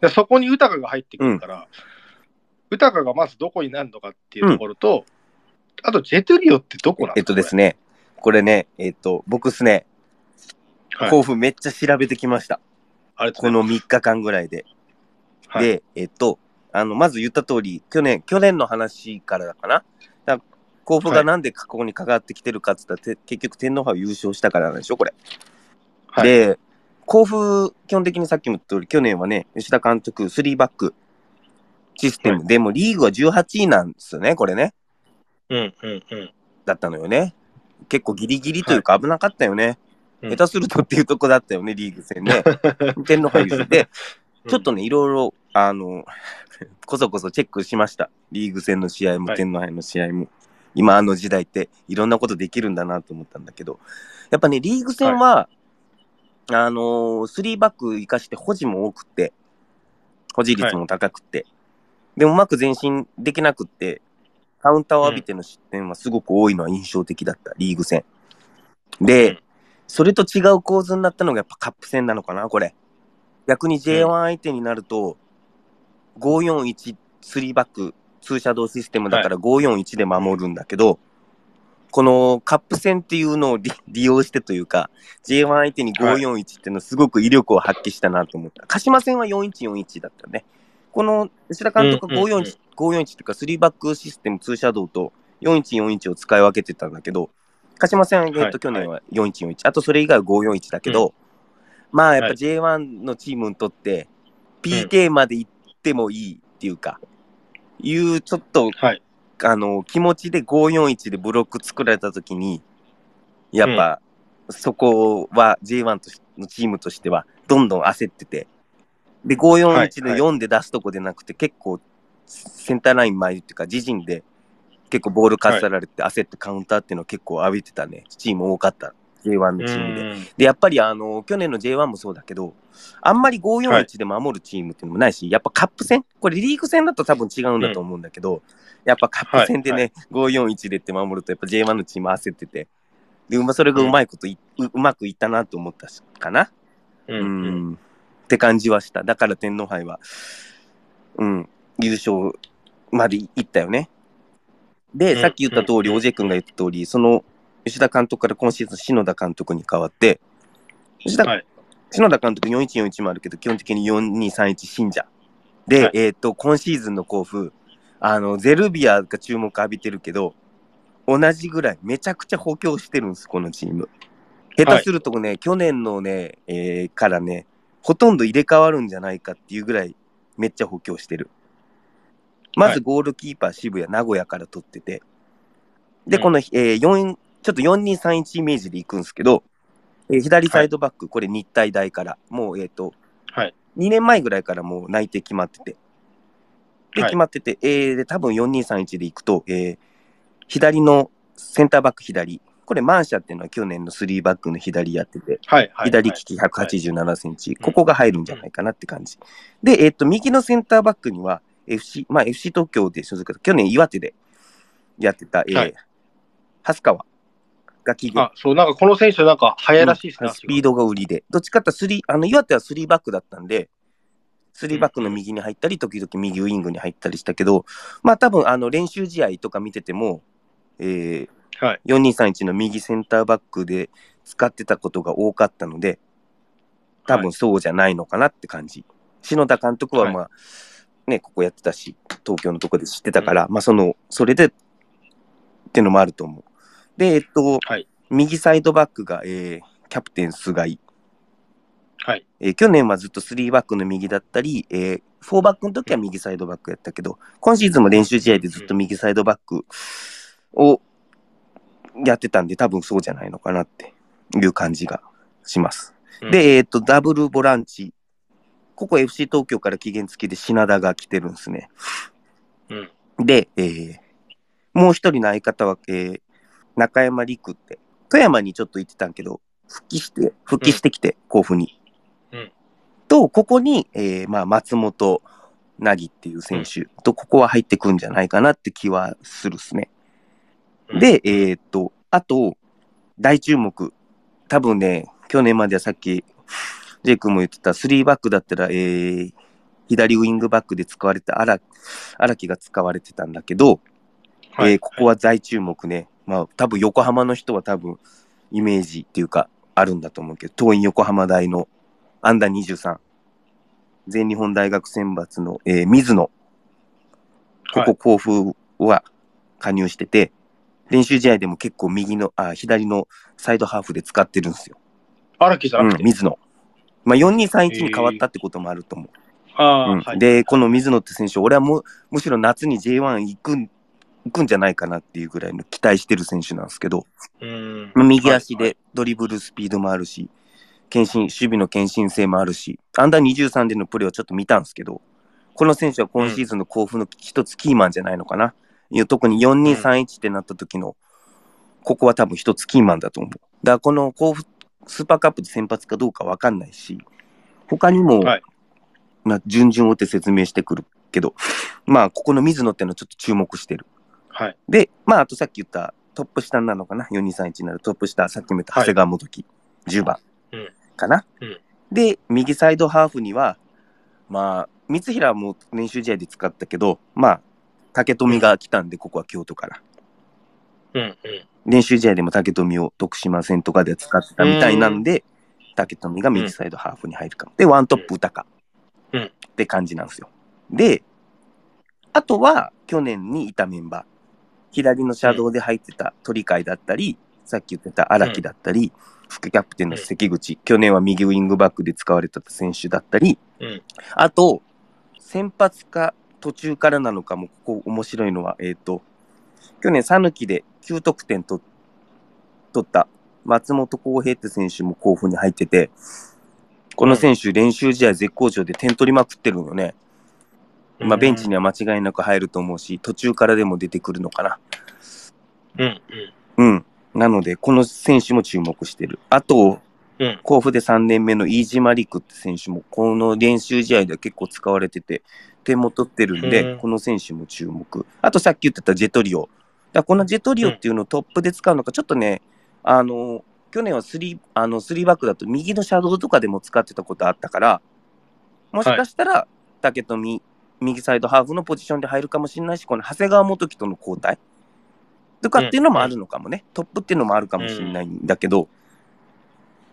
でそこに豊が入ってくるから、豊がまずどこになるのかっていうところと、あとジェトリオってどこなのえっとですね、これね、えっと、僕っすね、はい甲府めっちゃ調べてきました。あれとこの3日間ぐらいで。はい、で、えっと、あの、まず言った通り、去年、去年の話からだかな。だ甲府がなんでここに関わってきてるかっつったら、て結局天皇杯を優勝したからなんでしょ、これ。はいで、甲府、基本的にさっきも言った通り、去年はね、吉田監督、3バックシステム、はでもリーグは18位なんですよね、これね。うんうんうん。だったのよね。結構ギリギリというか危なかったよね。うん下手するとっていうとこだったよね、リーグ戦ね。[LAUGHS] 天皇杯優勝で、ちょっとね、いろいろ、あの、こそこそチェックしました。リーグ戦の試合も、はい天皇杯の試合も。今あの時代っていろんなことできるんだなと思ったんだけど、やっぱね、リーグ戦は、あのー、3バック生かして保持も多くって、保持率も高くって、でもうまく前進できなくって、カウンターを浴びての失点はすごく多いのは印象的だった、リーグ戦。で、うんそれと違う構図になったのがやっぱカップ戦なのかな、これ。逆に J1 相手になると、541、3バック、ツーシャドウシステムだから541で守るんだけど、このカップ戦っていうのを利利用してというか、J1 相手に541っていうのはすごく威力を発揮したなと思った。鹿島戦は4141だったよね。この吉田監督がうんうんうん541、541っていうか3バックシステム、ツーシャドウと4141を使い分けてたんだけど、鹿島戦は、えっと、はい去年は4141、あとそれ以外は541だけど、まあやっぱはい J1 のチームにとって、PK まで行ってもいいっていうか、いうちょっと、はい。あの、気持ちで541でブロック作られたときに、やっぱ、そこは J1 としのチームとしては、どんどん焦ってて、で、541で4で出すとこでなくて、結構、センターライン前っていうか、自陣で結構ボールかっさられて焦ってカウンターっていうのを結構浴びてたね、チーム多かった。J1 のチームで。うん。で、やっぱりあの、去年の J1 もそうだけど、あんまりはい541で守るチームっていうのもないし、やっぱカップ戦？これリーグ戦だと多分違うんだと思うんだけど、やっぱカップ戦でね、はい。541でって守ると、やっぱ J1 のチーム焦ってて、で、まあそれがうまいことい、ううまくいったなと思ったしかな。ううん、ん。って感じはした。だから天皇杯は、うん、優勝までいったよね。で、うん。さっき言った通り、うん。おじい君が言った通り、その吉田監督から今シーズン篠田監督に代わって、吉田、はい篠田監督4141もあるけど、基本的に4231信者。で、はいえっ、と、今シーズンの甲府、あの、ゼルビアが注目浴びてるけど、同じぐらいめちゃくちゃ補強してるんです、このチーム。下手するとね、去年のね、えーからね、ほとんど入れ替わるんじゃないかっていうぐらいめっちゃ補強してる。まはいずゴールキーパー渋谷、名古屋から取ってて。で、うんこの、えー、4、ちょっと4231イメージでいくんですけど、えー左サイドバック、これ日体大から、もう、えっ、と、はい。2年前ぐらいからもう内定決まってて。で、はい決まってて、えーで、多分4231でいくと、えー左のセンターバック左。これマンシャっていうのは去年の3バックの左やってて、はい。はい。左利き187センチ、ここが入るんじゃないかなって感じ。で、えっ、と、右のセンターバックには、FC、まあ FC 東京で所属去年岩手でやってた、えーはい蓮川が起源あ、そう、なんかこの選手なんか早いらしいですね。スピードが売りで、どっちかっていうとスリーあの岩手は3バックだったんで、3バックの右に入ったり、時々右ウイングに入ったりしたけど、まあ多分あの練習試合とか見てても、えーはい。4231の右センターバックで使ってたことが多かったので、多分そうじゃないのかなって感じ。篠田監督はまあ、ね、ここやってたし、東京のとこで知ってたから、まあその、それでっていうのもあると思う。で、えっと、はい右サイドバックが、えーキャプテン菅井。はい。えー去年はずっと3バックの右だったり、えー、4バックの時は右サイドバックやったけど、今シーズンも練習試合でずっと右サイドバックをやってたんで、多分そうじゃないのかなっていう感じがします。うんで、えっ、と、ダブルボランチ。ここ FC 東京から期限付きで品田が来てるんですね。うん。で、えーもう一人の相方は、えー中山陸って、富山にちょっと行ってたんけど、復帰して、復帰してきて、甲府に。うんと、ここに、えーまあ、松本凪っていう選手と、ここは入ってくんじゃないかなって気はするっすね。うんで、えーっと、あと、大注目。多分ね、去年まではさっき、ジェイ君も言ってた、3バックだったら、えー、左ウィングバックで使われた荒荒木が使われてたんだけど、はいえーここは大注目ね。まあ、多分横浜の人は多分、イメージっていうか、あるんだと思うけど、東院横浜大のアンダー23、全日本大学選抜の、えー水野、ここ甲府は加入してて、練習試合でも結構右の、あ、左のサイドハーフで使ってるんですよ。荒木じゃう、なんくて。水野。まあ、4231に変わったってこともあると思う。ああ、うんはい。で、この水野って選手、俺はもうむしろ夏に J1 行くん行くんじゃないかなっていうぐらいの期待してる選手なんですけど、うん。右足はいでドリブルスピードもあるし、献身、守備の献身性もあるし、アンダー23でのプレーをちょっと見たんですけど、この選手は今シーズンの甲府の一つキーマンじゃないのかな。いや特に4231ってなった時の、ここは多分一つキーマンだと思う。だからこの甲府スーパーカップで先発かどうかわかんないし、他にも、はいまあ、順々を追って説明してくるけど、まあ、ここの水野っていうのをちょっと注目してる。はい。で、まあ、あとさっき言ったトップ下なのかな ?4231 になるトップ下、さっきも言った長谷川元樹、10番うんかな、うんで、右サイドハーフには、まあ、三平も練習試合で使ったけど、まあ、竹富が来たんで、ここは京都から。うん。うん。練習試合でも竹富を徳島戦とかで使ってたみたいなんで、竹富が右サイドハーフに入るかも。で、ワントップ歌か。うんって感じなんですよ。で、あとは去年にいたメンバー。左の車道で入ってた鳥海だったり、さっき言ってた荒木だったり、副キャプテンの関口、去年は右ウィングバックで使われた選手だったり、うん。あと、先発か途中からなのかも、ここ面白いのは、えっ、と、去年、讃岐で9得点と取った松本幸平って選手も候補に入ってて、この選手、練習試合絶好調で点取りまくってるのよね。まあ、ベンチには間違いなく入ると思うし、途中からでも出てくるのかな。うんうんうん。なので、この選手も注目してる。あと、うん甲府で3年目の飯島陸って選手も、この練習試合では結構使われてて、点も取ってるんで、うんこの選手も注目。あとさっき言ってたジェトリオ。だこのジェトリオっていうのをトップで使うのか、ちょっとね、あの、去年はスリー、あの、スリーバックだと右のシャドウとかでも使ってたことあったから、もしかしたら、竹富、右サイドハーフのポジションで入るかもしれないし、この長谷川元樹との交代とかっていうのもあるのかもね。トップっていうのもあるかもしれないんだけど、っ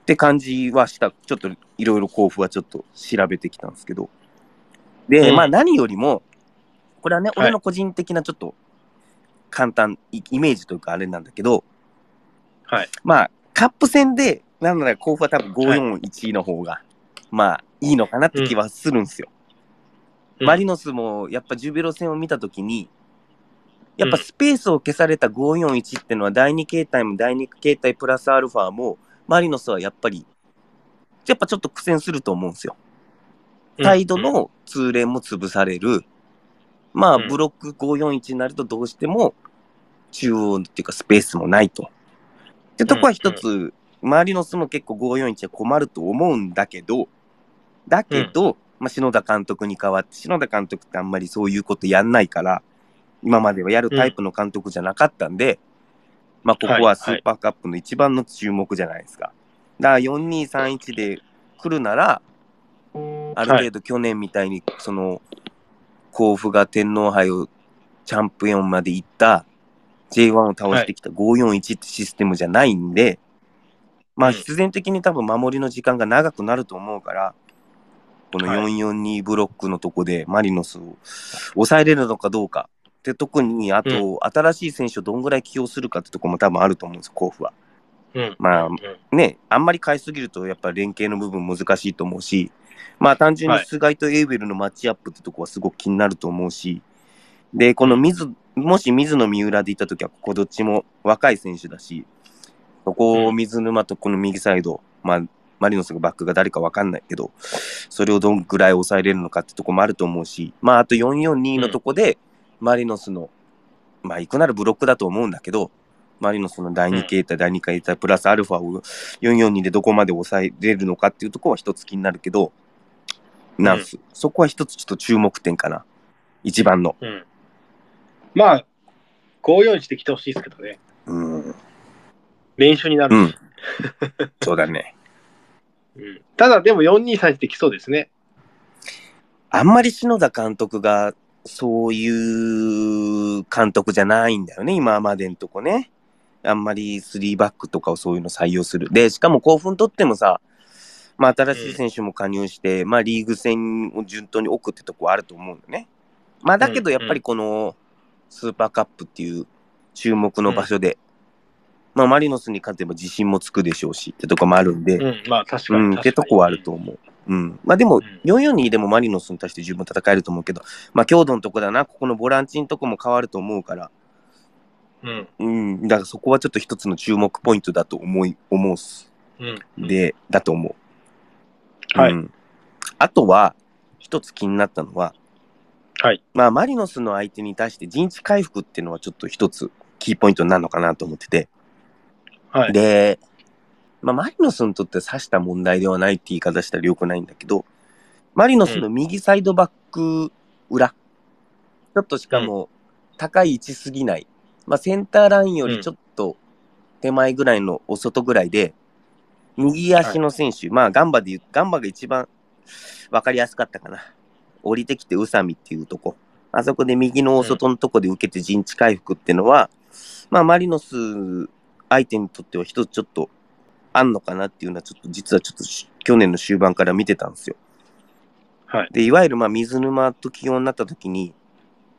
て感じはした。ちょっといろいろ甲府はちょっと調べてきたんですけど。で、うんまあ何よりも、これはね、はい俺の個人的なちょっと簡単、イイメージというかあれなんだけど、はい。まあ、カップ戦で、なんなら甲府は多分541の方が、まあ、いいのかなって気はするんですよ。うんマリノスも、やっぱジュビロ戦を見たときに、やっぱスペースを消された541っていうのは、第2形態も第2形態プラスアルファも、マリノスはやっぱり、やっぱちょっと苦戦すると思うんですよ。サイドの通連も潰される。まあ、うん。ブロック541になるとどうしても、中央っていうかスペースもないと。ってとこは一つ、マリノスも結構541は困ると思うんだけど、だけど、まあ、篠田監督に代わって、篠田監督ってあんまりそういうことやんないから、今まではやるタイプの監督じゃなかったんで、まあ、ここはスーパーカップの一番の注目じゃないですか。だから4231で来るなら、ある程度去年みたいに、その、甲府が天皇杯をチャンピオンまで行った J1 を倒してきた541ってシステムじゃないんで、まあうん必然的に多分守りの時間が長くなると思うから、このはい。442ブロックのとこでマリノスを抑えれるのかどうか。で、特に、あと、新しい選手をどんぐらい起用するかってとこも多分あると思うんですよ、甲府は。うん。まあうん。ね、あんまり買いすぎるとやっぱ連携の部分難しいと思うし、まあ単純にはい菅井とエイベルのマッチアップってとこはすごく気になると思うし、で、この水、もし水野三浦でいたときは、ここどっちも若い選手だし、ここを水沼とこの右サイド、まあ、マリノスがバックが誰かわかんないけど、それをどんぐらい抑えれるのかってとこもあると思うし、まああと442のとこで、マリノスの、まあ行くならブロックだと思うんだけど、マリノスの第2形態、第2形態、プラスアルファを442でどこまで抑えれるのかっていうところは一つ気になるけど、なんす、そこは一つちょっと注目点かな。一番の。うんまあ、541で来てほしいですけどね。うん。練習になるし。うん。そうだね。うんただ、でも423って来そうですね。あんまり篠田監督がそういう監督じゃないんだよね、今までのとこね。あんまり3バックとかをそういうの採用する。で、しかも興奮とってもさ、まあ新しい選手も加入して、まあリーグ戦を順当に置くってとこはあると思うんだよね。まあだけどやっぱりこのスーパーカップっていう注目の場所で、まあマリノスに勝てば自信もつくでしょうしってとこもあるんで、うん、まあ確かに。うん、ってとこはあると思う。うん。まあでもん、442でもマリノスに対して十分戦えると思うけど、まあ強度のとこだな、ここのボランチのとこも変わると思うから、うん。うん、だからそこはちょっと一つの注目ポイントだと思い、思うっす。うん。で、だと思う。はいうんあとは、一つ気になったのは、はい。まあマリノスの相手に対して陣地回復っていうのはちょっと一つキーポイントになるのかなと思ってて、はい。で、まあ、マリノスにとって指した問題ではないって言い方したらよくないんだけど、マリノスの右サイドバック裏、ちょっとしかも高い位置すぎない、まあ、センターラインよりちょっと手前ぐらいのお外ぐらいで、右足の選手、まあガンバで言う、ガンバが一番わかりやすかったかな。降りてきて宇佐美っていうとこ。あそこで右の大外のとこで受けて陣地回復っていうのは、まあマリノス相手にとっては一つちょっとあんのかなっていうのはちょっと実はちょっとし去年の終盤から見てたんですよ。はい。で、いわゆるまあ水沼と起用になった時に、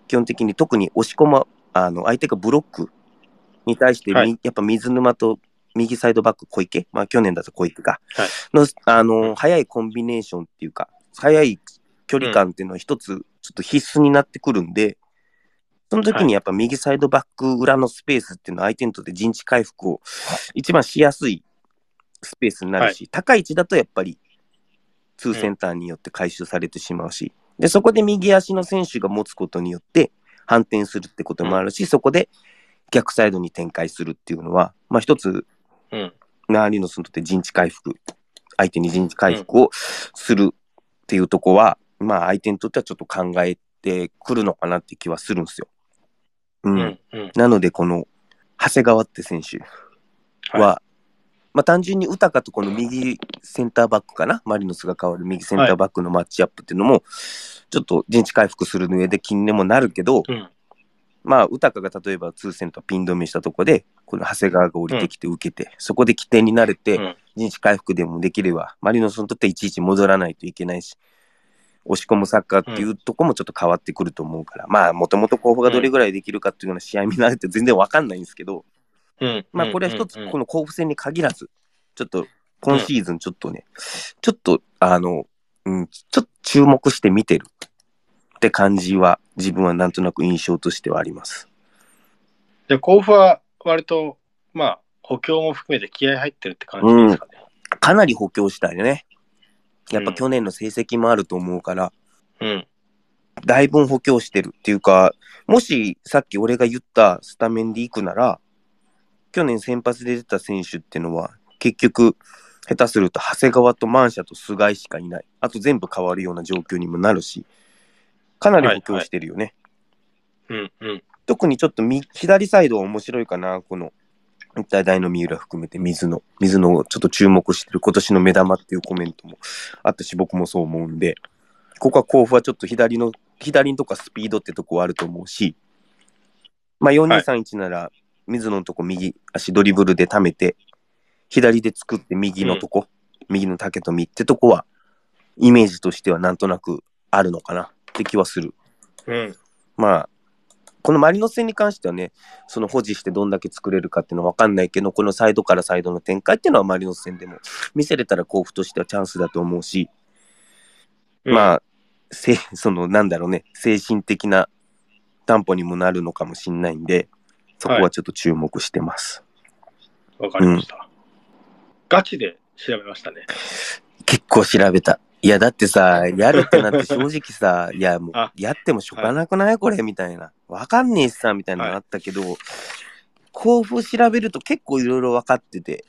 基本的に特に押し込ま、あの、相手がブロックに対してみ、はいやっぱ水沼と右サイドバック小池、まあ去年だと小池か、はいの、あの、速いコンビネーションっていうか、速い距離感っていうのは一つ、ちょっと必須になってくるんで、その時にやっぱ右サイドバック裏のスペースっていうのは相手にとって陣地回復を一番しやすいスペースになるし、高い位置だとやっぱりツーセンターによって回収されてしまうし、で、そこで右足の選手が持つことによって反転するってこともあるし、そこで逆サイドに展開するっていうのは、まあ一つ、うん。ナーリノスにとって陣地回復、相手に陣地回復をするっていうとこは、まあ相手にとってはちょっと考えてくるのかなって気はするんですよ。うん。うん。うん。なので、この、長谷川って選手は、はまあ単純にウタカとこの右センターバックかな、マリノスが変わる右センターバックのマッチアップっていうのも、ちょっと陣地回復する上で気にもなるけど、うん。まあ、ウタカが例えばツーセンターピン止めしたとこで、この長谷川が降りてきて受けて、そこで起点になれて、うん陣地回復でもできれば、マリノスにとっていちいち戻らないといけないし、押し込むサッカーっていうとこもちょっと変わってくると思うから、まあ、もともと甲府がどれぐらいできるかっていうような試合になるって全然わかんないんですけど、うん。まあ、これは一つうん、うんこの甲府戦に限らず、ちょっと、今シーズンちょっとね、ちょっと、あの、うん、ちょっと注目して見てるって感じは、自分はなんとなく印象としてはあります。じゃあ甲府は割と、まあ、補強も含めて気合入ってるって感じですかね。かなり補強したいね。やっぱうん去年の成績もあると思うから、うん。だいぶ補強してるっていうか、もしさっき俺が言ったスタメンで行くなら、去年先発で出た選手ってのは、結局、下手すると長谷川とマンシャと菅井しかいない。あと全部変わるような状況にもなるし、かなり補強してるよね。うん。うん。特にちょっと右左サイドは面白いかな、この、日体大の三浦含めて水野。水野をちょっと注目してる今年の目玉っていうコメントもあったし、僕もそう思うんで、ここは甲府はちょっと左の、左のとこはスピードってとこはあると思うし、まあ4231なら、水野のとこ右足ドリブルで溜めて、左で作って右のとこ、右の竹富ってとこは、イメージとしてはなんとなくあるのかなって気はする。うん。まあ、このマリノス戦に関してはね、その保持してどんだけ作れるかっていうのは分かんないけど、このサイドからサイドの展開っていうのはマリノス戦でも見せれたら甲府としてはチャンスだと思うし、まあ、せ [LAUGHS] そのなんだろうね、精神的な担保にもなるのかもしれないんで、そこはちょっと注目してます。あ、わかりました。ガチで調べましたね。結構調べた。いや、だってさ、[LAUGHS] やるってなって正直さ、いや、もうあ、やってもしょうがなくない？これ？みたいな。わかんねえしさ、みたいなのがあったけど、甲府調べると結構いろいろ分かってて、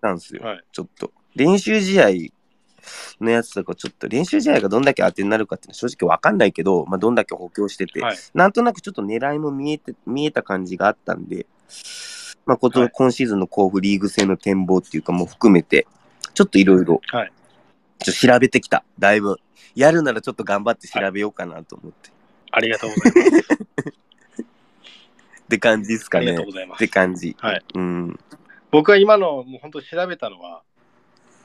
なんですよ。はい。ちょっと。練習試合のやつとか、ちょっと練習試合がどんだけ当てになるかっていうのは正直分かんないけど、まあ、どんだけ補強してて、はい。なんとなくちょっと狙いも見えて、見えた感じがあったんで、まあ、こと、はい今シーズンの甲府リーグ戦の展望っていうかも含めて、ちょっといろいろ、はいちょっと調べてきた。だいぶ。やるならちょっと頑張って調べようかなと思って。ありがとうございます。って感じですかね。ありがとうございますって。感じ。はい。うん。僕は今の、もう本当調べたのは、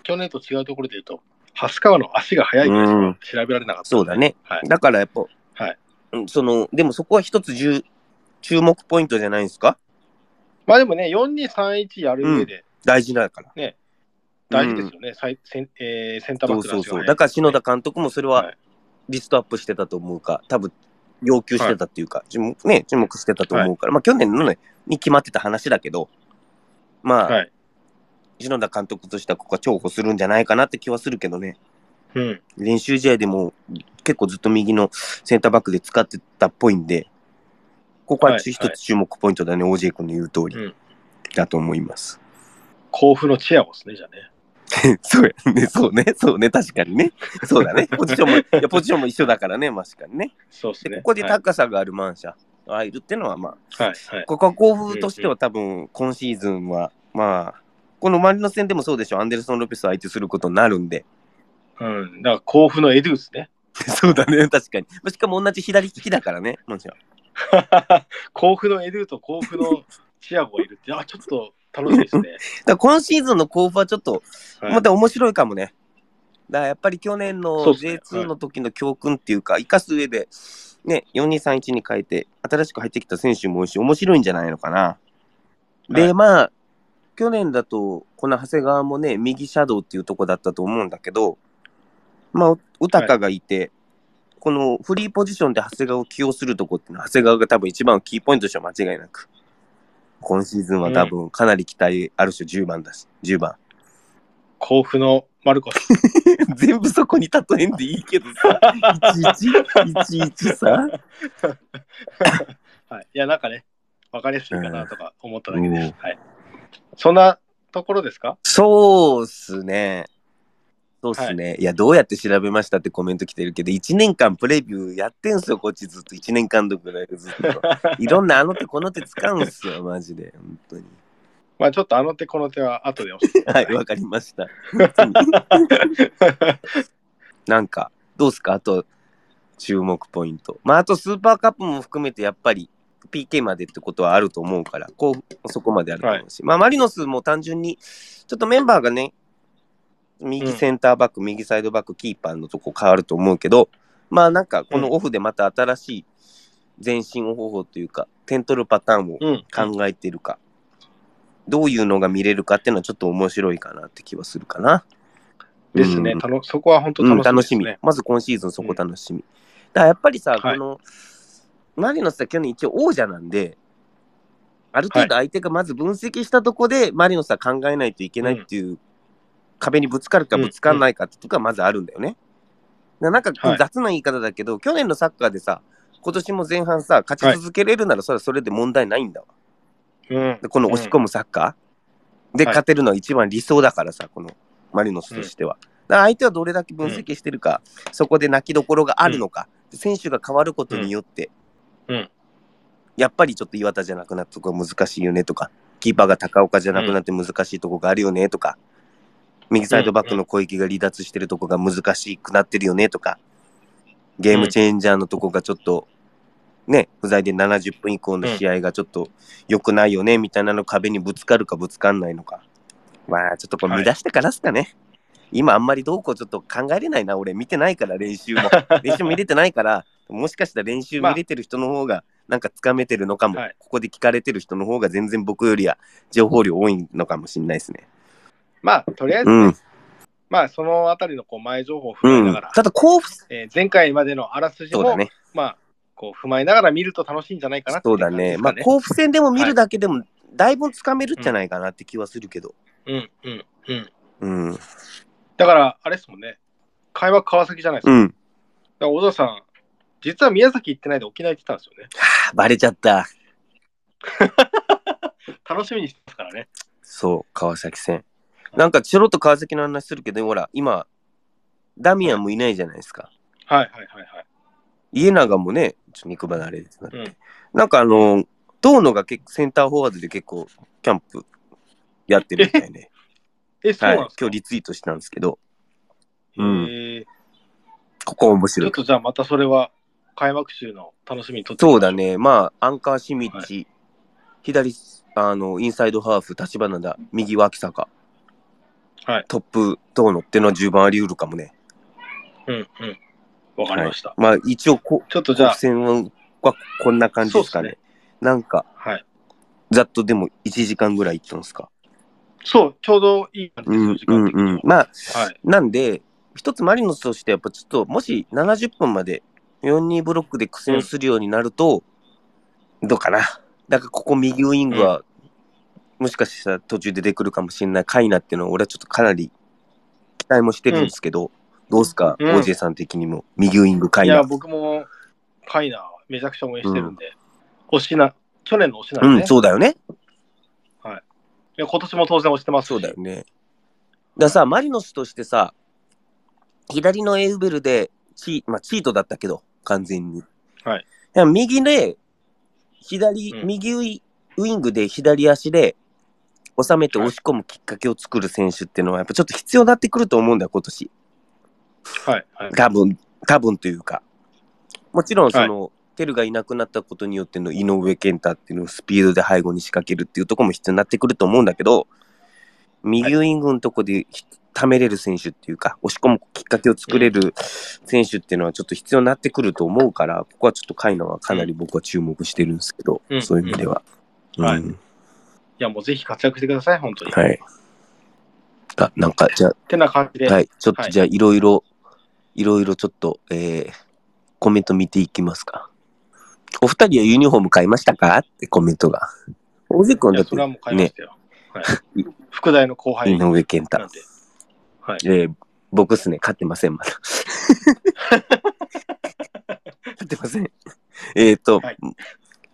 去年と違うところで言うと、蓮川の足が速いからうん調べられなかった、そうだ。ね。はい。だからやっぱ、はいうんその、でもそこは一つ重注目ポイントじゃないですか？まあでもね、4231やる上で大事だから。大事ですよね。サイセンえーセンターバックそうそうそう。だから篠田監督もそれははいリストアップしてたと思うか、多分要求してたっていうか、注目ね、注目してたと思うから、まあ去年のね、に決まってた話だけど、まあ、はい。篠田監督としてはここは重宝するんじゃないかなって気はするけどね。うん。練習試合でも結構ずっと右のセンターバックで使ってたっぽいんで、ここははい一つ注目ポイントだね、OJ 君の言う通りうんだと思います。甲府のチアゴですね、じゃあね。[LAUGHS] そうやね、そうね、そうね、確かにね。そうだね。ポジションも、いやポジションも一緒だからね、確かにね。で、そうですね。ここではい高さがあるマンシャ、あいるっていうのは、まあ、はい。はい。ここは甲府としては多分、今シーズンは、まあ、この周りの戦でもそうでしょ、アンデルソン・ロペスを相手することになるんで。うん。だから甲府のエドゥースね。[LAUGHS] そうだね、確かに。しかも同じ左利きだからね、マンシャ。[LAUGHS] 甲府のエドゥーと甲府のチアゴがいるって、あ、ちょっと楽しみですね。[LAUGHS] だ今シーズンの甲府はちょっと、はいまた面白いかもね。だやっぱり去年のそうっすね J2 の時の教訓っていうか、生かす上で、ね、4231に変えて、新しく入ってきた選手も多いし、面白いんじゃないのかな。で、はいまあ、去年だと、この長谷川もね、右シャドウっていうとこだったと思うんだけど、まあ、宇高がいて、このフリーポジションで長谷川を起用するとこっていうのは、長谷川が多分一番キーポイントとしては間違いなく、今シーズンは多分かなり期待ある種10番だし、10番。甲府のマルコス。[LAUGHS] 全部そこに例えんでいいけどさ、いちいち、いちいちさ？[LAUGHS] はい。いや、なんかね、わかりやすいかなとか思っただけです。うんはい。そんなところですか？そうっすね。そうっすね。い、や、どうやって調べましたってコメント来てるけど、1年間プレビューやってんすよ、こっちずっと。1年間どくらいずっと。[LAUGHS] いろんなあの手この手使うんすよ、マジで。本当に。まあちょっとあの手この手は後で教えて [LAUGHS] はい、わかりました。[LAUGHS] なんか、どうすか？あと、注目ポイント。まあ、あとスーパーカップも含めて、やっぱり PK までってことはあると思うから、こう、そこまであると思うし。まあ、マリノスも単純に、ちょっとメンバーがね、右センターバック、右サイドバック、キーパーのとこ変わると思うけど、まあ、なんか、このオフでまた新しい前進方法というか、点取るパターンをうん。考えてるか、どういうのが見れるかっていうのはちょっと面白いかなって気はするかな。ですね。うんたのそこは本当うん、楽しみです楽しみね。。まず今シーズンそこ楽しみ。だからやっぱりさ、はいこの、マリノスは去年一応王者なんで、ある程度相手がまず分析したとこで、マリノスは考えないといけないっていう、壁にぶつかるかぶつかんないかってとこがまずあるんだよね。ななんかはい。雑な言い方だけど、去年のサッカーでさ、今年も前半さ、勝ち続けれるならそれはそれで問題ないんだわ。うん。でこの押し込むサッカー。ではい。勝てるのは一番理想だからさ、このマリノスとしては。だから相手はどれだけ分析してるか、そこで泣きどころがあるのか、選手が変わることによって、うん。やっぱりちょっと岩田じゃなくなったところ難しいよねとか、キーパーが高岡じゃなくなって難しいところがあるよねとか、右サイドバックの小池が離脱してるところが難しくなってるよねとか、ゲームチェンジャーのとこがちょっと、ね、不在で70分以降の試合がちょっと良くないよねみたいなの壁にぶつかるかぶつかんないのか。まあちょっとこれ見出してからっすかね。今あんまりどうこうちょっと考えれないな。俺見てないから練習も。[LAUGHS] 練習見れてないから、もしかしたら練習見れてる人の方がなんかつかめてるのかも、はいここで聞かれてる人の方が全然僕よりは情報量多いのかもしれないですね。まあ、とりあえず、うん。まあ、そのあたりのこう前情報を踏うんまえながら、。ただ甲府、えー前回までのあらすじも、ね。まあ、こう踏まえながら見ると楽しいんじゃないかなっていそうだね。まあ甲府戦でも見るだけでもだいぶつかめるんじゃないかなって気はするけど。うんうんうん。うん。だから、あれですもんね。開幕川崎じゃないですか。うん。だから小田さん、実は宮崎行ってないで沖縄行ってたんですよね。バレちゃった。[LAUGHS] 楽しみにしてますからね。そう、川崎戦。なんかちょろっと川崎の話するけど、ほら、今、ダミアンもいないじゃないですか。はいはいはいはい。家長もね、ちょっと肉離れですなって、うん。なんかあの、遠野が結構センターフォワードで結構キャンプやってるみたいで、[LAUGHS] え、そうはいなんです、か、今日リツイートしたんですけど、うん。ここ面ちょ白い。っとじゃあまたそれは開幕週の楽しみにとってそうだ。ね、まあ、アンカーシミッはチ、左、あの、インサイドハーフ、立花田、右脇坂、はいトップ遠野っていうのは10番あり得るかもね。うんうん。わかりました。まあ、一応こ、ちょっとじゃあ、国戦はこんな感じですかね。そうっなんか、はい。ざっとでも1時間ぐらい行ったんですか？そう、ちょうどいい感じですよ、うん時うんう。んまあ、はい。なんで、一つマリノスとしてやっぱちょっと、もし70分まで4-2ブロックで苦戦するようになると、どうかな。だからここ右ウイングは、もしかしたら途中で出てくるかもしれないカイナっていうのは俺はちょっとかなり期待もしてるんですけど、どうすか、うん OJ さん的にも右ウイングカイいや、ナ。僕もカイナーめちゃくちゃ応援してるんで、推しな、去年の推しなんでね。うん、そうだよね。いや今年も当然推してますしそうだよね。ださ、マリノスとしてさ、左のエウベルでチ,、まあ、チートだったけど、完全に。はいや。右で、左、うん右ウイングで左足で収めて押し込むきっかけを作る選手っていうのは、やっぱちょっと必要になってくると思うんだよ、今年。はい。はい。多分、多分というか。もちろん、その、テルがいなくなったことによっての井上健太っていうのをスピードで背後に仕掛けるっていうところも必要になってくると思うんだけど、右ウイングのとこでひためれる選手っていうか、押し込むきっかけを作れる選手っていうのはちょっと必要になってくると思うから、ここはちょっとカイナはかなり僕は注目してるんですけど、うんそういう意味では。はいうんや、もうぜひ活躍してください、本当に。はい。あ、なんか、じゃてな感じで、あ、はい。ちょっはいと、じゃあ、いろいろ、いろいろちょっと、えー、コメント見ていきますか。お二人はユニフォーム買いましたか？ってコメントが。大関君いや、だってそれはもう買いまねし、たよ。はい。[LAUGHS] 副大の後輩井上健太。はい。えー、僕っすね、買ってません、まだ。[LAUGHS] 買ってません。えっと、はい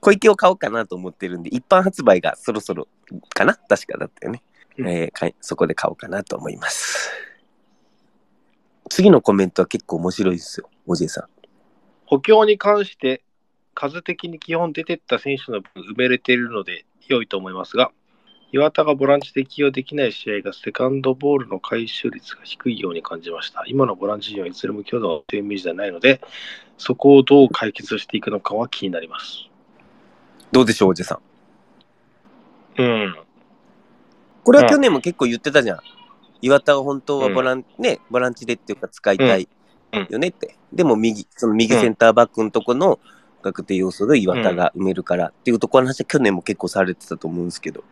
小池を買おうかなと思ってるんで、一般発売がそろそろかな？確かだったよね。うんえーそこで買おうかなと思います。次のコメントは結構面白いですよ、おじいさん。補強に関して、数的に基本出てった選手の分埋めれているので良いと思いますが、岩田がボランチで起用できない試合がセカンドボールの回収率が低いように感じました。今のボランチ陣はいずれも強度というイメージではないので、そこをどう解決していくのかは気になります。どうでしょう、おじさん。うん。これは去年も結構言ってたじゃん。岩田は本当はボラン,、ね、ボランチでっていうか使いたいよねって。でも右、その右センターバックのとこの確定要素で岩田が埋めるからっていうところの話は去年も結構されてたと思うんですけど。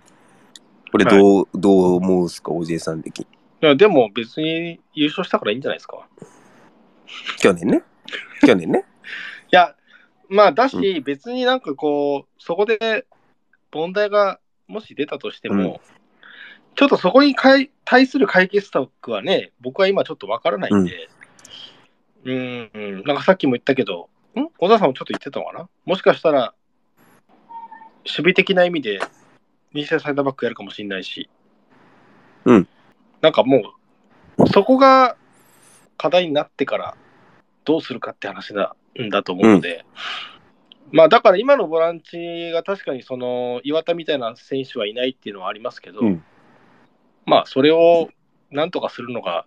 これどう、どう思うですか、おじいさん的に？いやでも別に優勝したからいいんじゃないですか。去年ね。去年ね。[LAUGHS] いや、まあ、だし、別になんかこう、そこで問題がもし出たとしても、ちょっとそこにかい対する解決策はね、僕は今ちょっとわからないんで、うん、うん、なんかさっきも言ったけど、ん？小田さんもちょっと言ってたのかな？もしかしたら、守備的な意味で、西田サイドバックやるかもしれないし、うん。なんかもう、そこが課題になってから、どうするかって話なんだと思うので、まあだから今のボランチが確かにその岩田みたいな選手はいないっていうのはありますけど、うんまあそれをなんとかするのが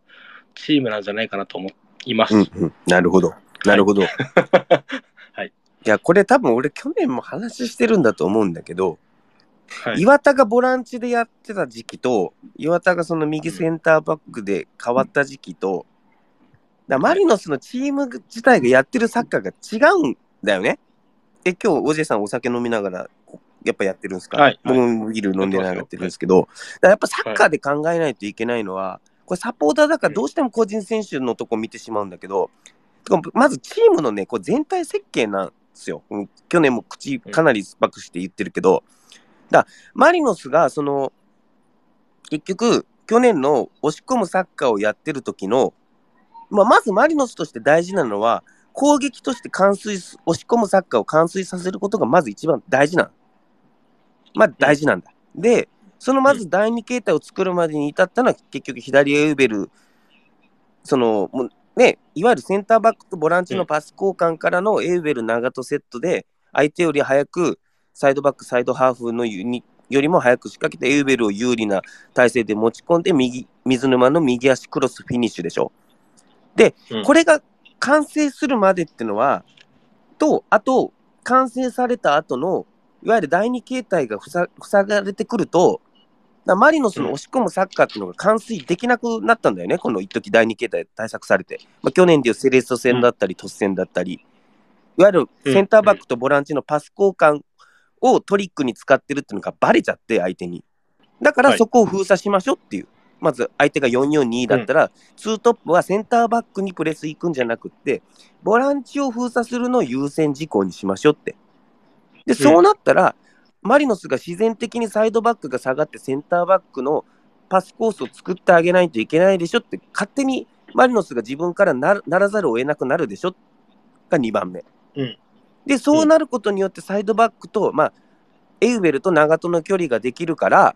チームなんじゃないかなと思います。うんうん。なるほど。なるほど。はい。いや、これ多分俺去年も話してるんだと思うんだけど、はい、岩田がボランチでやってた時期と、岩田がその右センターバックで変わった時期と、だマリノスのチーム自体がやってるサッカーが違うんだよね。え、今日、おじいさんお酒飲みながら、やっぱやってるんですか、はい僕もビール飲んでながらやってるんですけど、だからやっぱサッカーで考えないといけないのは、これサポーターだからどうしても個人選手のとこ見てしまうんだけど、まずチームのね、こう全体設計なんですよ。うん去年も口かなり酸っぱくして言ってるけど、だマリノスがその結局去年の押し込むサッカーをやってる時の、まあ、まずマリノスとして大事なのは攻撃として完遂す押し込むサッカーを完遂させることがまず一番大事なの。まあ大事なんだ。で、そのまず第二形態を作るまでに至ったのは結局左エウベル、そのもうね、いわゆるセンターバックとボランチのパス交換からのエウベル長戸セットで相手より早くサイドバック、サイドハーフのユニよりも早く仕掛けてエウベルを有利な体勢で持ち込んで右水沼の右足クロスフィニッシュでしょ。で、うんこれが完成するまでってのは、と、あと、完成された後の、いわゆる第二形態が塞塞がれてくると、だマリノスの押し込むサッカーっていうのが完遂できなくなったんだよね、この一時第二形態対策されて。まあ、去年でいうセレッソ戦だったり、突戦だったり、いわゆるセンターバックとボランチのパス交換をトリックに使ってるっていうのがバレちゃって、相手に。だからはいそこを封鎖しましょうっていう。まず相手が442だったら、ツートップはセンターバックにプレス行くんじゃなくって、ボランチを封鎖するのを優先事項にしましょうって。で、そうなったら、マリノスが自然的にサイドバックが下がってセンターバックのパスコースを作ってあげないといけないでしょって、勝手にマリノスが自分からならざるを得なくなるでしょが2番目。うんで、そうなることによってサイドバックと、まあ、エウベルと長戸の距離ができるから、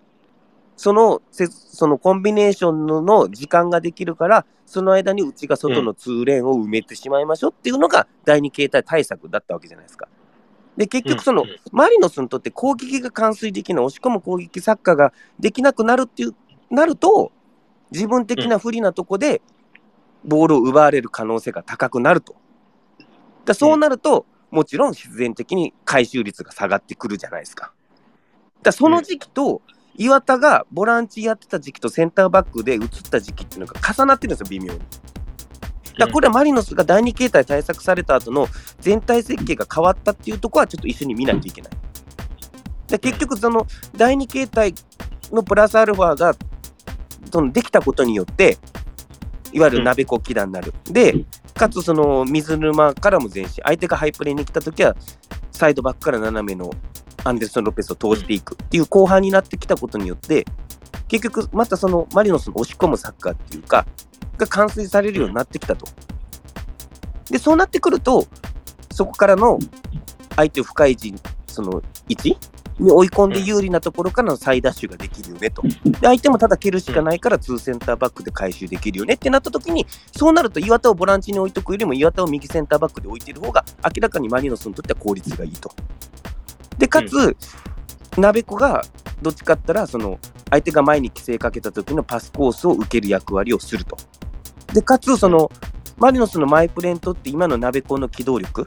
そのせそのコンビネーションのの時間ができるから、その間に内が外の通レーンを埋めてしまいましょうっていうのが第二形態対策だったわけじゃないですか。で、結局その、うんうんマリノスにとって攻撃が完遂できない、押し込む攻撃サッカーができなくなるっていう、なると、自分的な不利なとこでボールを奪われる可能性が高くなると。だそうなると、もちろん必然的に回収率が下がってくるじゃないですか。だその時期と、岩田がボランチやってた時期とセンターバックで移った時期っていうのが重なってるんですよ、微妙に。だこれはマリノスが第二形態対策された後の全体設計が変わったっていうところはちょっと一緒に見ないといけない。で結局、その第2形態のプラスアルファがそのできたことによって、いわゆる鍋コキ団になる。で、かつその水沼からも前進、相手がハイプレーに来たときは、サイドバックから斜めのアンデルソン・ロペスを通していくっていう後半になってきたことによって、結局、またそのマリノスの押し込むサッカーっていうか、が完遂されるようになってきたと。で、そうなってくると、そこからの相手を深い位置、その位置に追い込んで有利なところからの再ダッシュができるよねと。で、相手もただ蹴るしかないから、2センターバックで回収できるよねってなった時に、そうなると岩田をボランチに置いとくよりも岩田を右センターバックで置いてる方が明らかにマリノスにとっては効率がいいと。で、かつ、鍋子がどっちかったら、その相手が前に規制かけた時のパスコースを受ける役割をすると。で、かつ、その、マリノスのマイプレーにとって今の鍋子の機動力、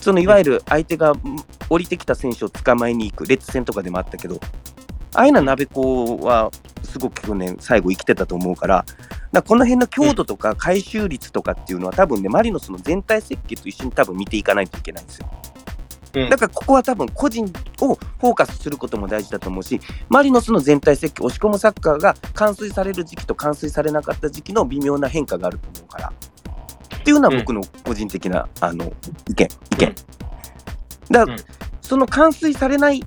そのいわゆる相手がん降りてきた選手を捕まえに行く、レッツ戦とかでもあったけど、ああいうのは鍋子はすごく去年、最後生きてたと思うから、だからこの辺の強度とか回収率とかっていうのは、多分ね、マリノスの全体設計と一緒に多分見ていかないといけないんですよ。うんだからここは多分個人をフォーカスすることも大事だと思うし、マリノスの全体設計、押し込むサッカーが完遂される時期と完遂されなかった時期の微妙な変化があると思うから。っていうのは僕の個人的な、あの意見、意見。だから、うんその完遂されない、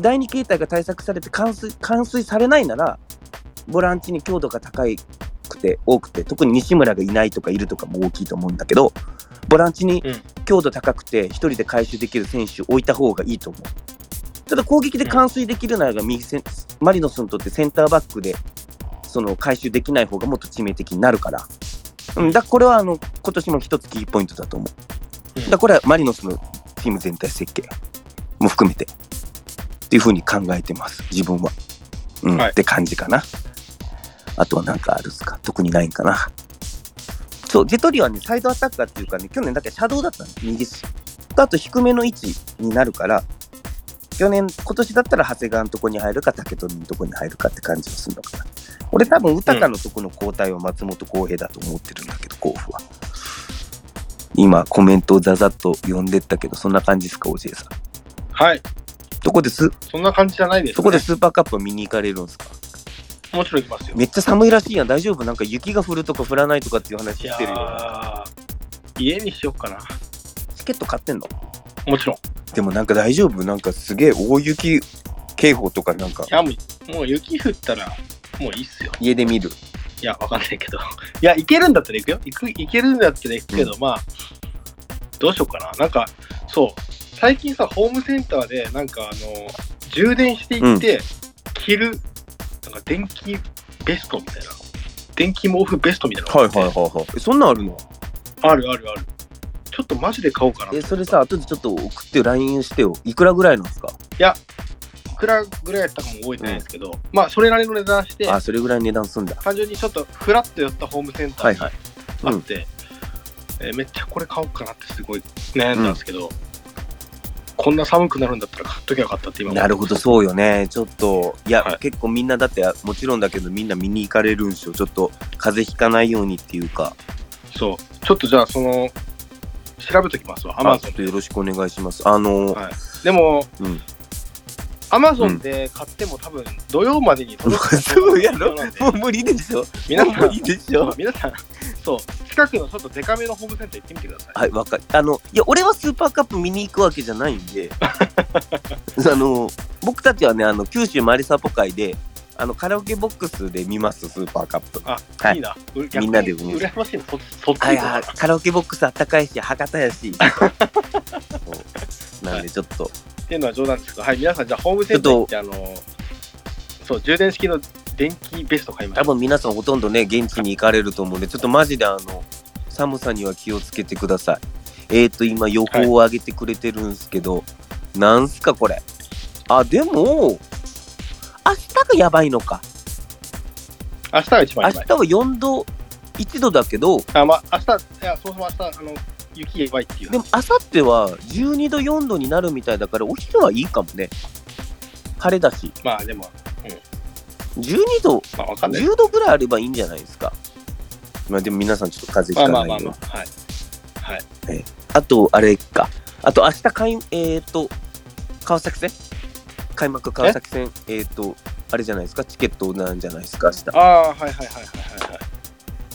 第二形態が対策されて完遂完遂されないなら、ボランチに強度が高いくて多くて、特に西村がいないとかいるとかも大きいと思うんだけど、ボランチにうん強度高くて、一人で回収できる選手を置いた方がいいと思う。ただ攻撃で完遂できるなら右セン、マリノスにとってセンターバックでその回収できない方がもっと致命的になるから。うん、だからこれはあの今年も一つキーポイントだと思う。うんだからこれはマリノスのチーム全体設計も含めてっていうふうに考えてます、自分は。うん、はいって感じかな。あとは何かあるっすか？特にないんかな。そう、ジェトリはね、サイドアタッカーっていうかね、去年だけシャドウだったの、右し。あと低めの位置になるから、去年、今年だったら長谷川のとこに入るか、竹取のとこに入るかって感じがするのかな。俺多分、豊のとこの交代は松本浩平だと思ってるんだけど、甲府は。今、コメントをざざっと読んでったけど、そんな感じですか、おじいさん。はい。どこです、そんな感じじゃないです、ね。そこでスーパーカップ見に行かれるんですか？もちろん行きますよ。めっちゃ寒いらしいやん、大丈夫？なんか雪が降るとか降らないとかっていう話してるよ。ー家にしようかな。チケット買ってんの？もちろん。いでもなんか大丈夫？なんかすげえ大雪警報とかなんかや、もう、もう雪降ったら、もういいっすよ。家で見る。いや、わかんないけど。[LAUGHS] いや、行けるんだったら行くよ。行く、行けるんだったら行くけど、まあ、どうしようかな。なんか、そう、最近さ、ホームセンターで、なんか、あの、充電していって、着る、なんか、電気ベストみたいな。電気毛布ベストみたいなのがあって。いはい。え、そんなんあるの？あるあるある。ちょっとマジで買おうかな。え、それさ、後でちょっと送ってよ、LINE してよ。いくらぐらいなんですか？いくらぐらいやったかも覚えてないんですけど、まあ、それなりの値段して、あ、それぐらい値段すんだ。単純にちょっとフラッと寄ったホームセンターにはいはい。あって、えーめっちゃこれ買おうかなってすごい悩んだんですけど、こんな寒くなるんだったら買っときゃよかったって今思なるほど、そうよね。ちょっと、いや、はい。結構みんなだって、もちろんだけど、みんな見に行かれるんですよ。ちょっと、風邪ひかないようにっていうか、そう。ちょっとじゃあその調べときますわ。アマゾンあちょっとよろしくお願いします。あの、はい。でもうん。アマゾンで買っても多分土曜までに届く [LAUGHS] そうやろ？もう無理でしょ？皆さん。もう無理でしょ？皆さんそう近くのちょっとデカめのホームセンター行ってみてくださいはい、わかる。あの、いや、俺はスーパーカップ見に行くわけじゃないんで、[LAUGHS] あの、僕たちはね、あの、九州マリサポ会で、あの、カラオケボックスで見ます、スーパーカップ。あ、はいい、いな。うみんなで逆に羨ましいな。そそっちカラオケボックスあったかいし、博多やし。[LAUGHS] なんで、ちょっと、っていうのは冗談ですけど、はい、皆さん、じゃあホームセンター行って、あの、そう、充電式の電気ベスト買いまし多た。分皆さんほとんどね、現地に行かれると思うんで、ちょっとマジであの、寒さには気をつけてください。えーと、今予報を上げてくれてるんですけど、なんすかこれ？あ、でも、明日がやばいのか。明日が一番やばい。明日は4度、1度だけど、あ、まあ、明日、いや、そもそも明日、あの、雪やばいっていうでも、明後日は12度、4度になるみたいだから、お昼はいいかもね。晴れだし。まあ、でも、12度、まあ、わかんない。10度ぐらいあればいいんじゃないですか。まあでも皆さんちょっと風邪まあひかないように。まあまあまあ、はい。はい。あと、あれか。あと、明日開、えっ、と、川崎戦開幕川崎戦、え？っ、と、あれじゃないですか、チケットなんじゃないですか、明日。ああ、はいはいはいはいはいはい。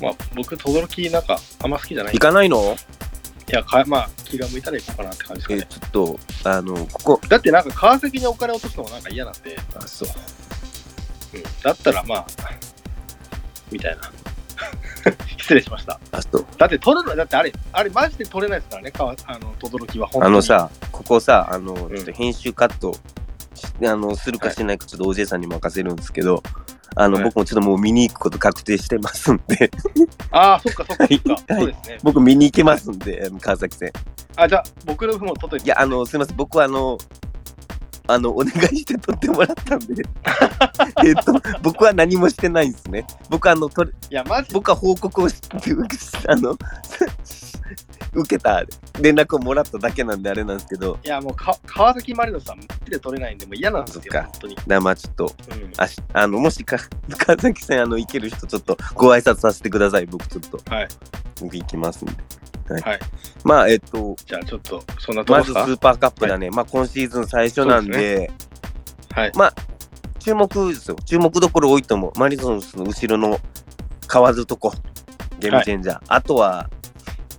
まあ、僕、轟なんか、あんま好きじゃない。行かないの？いや、かまあ、気が向いたら行こうかなって感じえですかね。ーちょっと、あの、ここ、だってなんか、川崎にお金落とすのもなんか嫌なんで、あ、そう。うん、だったらまあ、みたいな。[LAUGHS] 失礼しました。あ、そう。だって取るの、だってあれ、あれマジで取れないですからね、川あの、轟は本当に。あの、さ、ここさ、あの、んちょっと編集カットし、あの、するかしないか、ちょっと OJ さんに任せるんですけど、あの、はい僕もちょっともう見に行くこと確定してますんで、ああ、そっかそっかそっか。はいそうですね。僕見に行けますんで、川崎戦。あ、じゃあ、僕の分も取っといて。いや、あの、すみません、僕はあの、あの、お願いして撮ってもらったんで、[LAUGHS] えっと、僕は何もしてないんですね。僕はあの、とりいや、マジ僕は報告をし、あの、[LAUGHS] 受けた連絡をもらっただけなんであれなんですけど、いや、もうか、川崎マリノスはマジで取れないんで、もう嫌なんですよ、本当に。らまあちょっと、うん。あしあの、もしか、[LAUGHS] 川崎戦、あの、行ける人、ちょっとご挨拶させてください、僕ちょっと。はい。僕行きますんで。はい。はいまあ、えっと、じゃあ、ちょっと、そんなとこまずスーパーカップだね。まあ、今シーズン最初なんそうで、はい。注目ですよ。注目どころ多いと思う。マリノスの後ろの河津とこ、ゲームチェンジャー。あとは、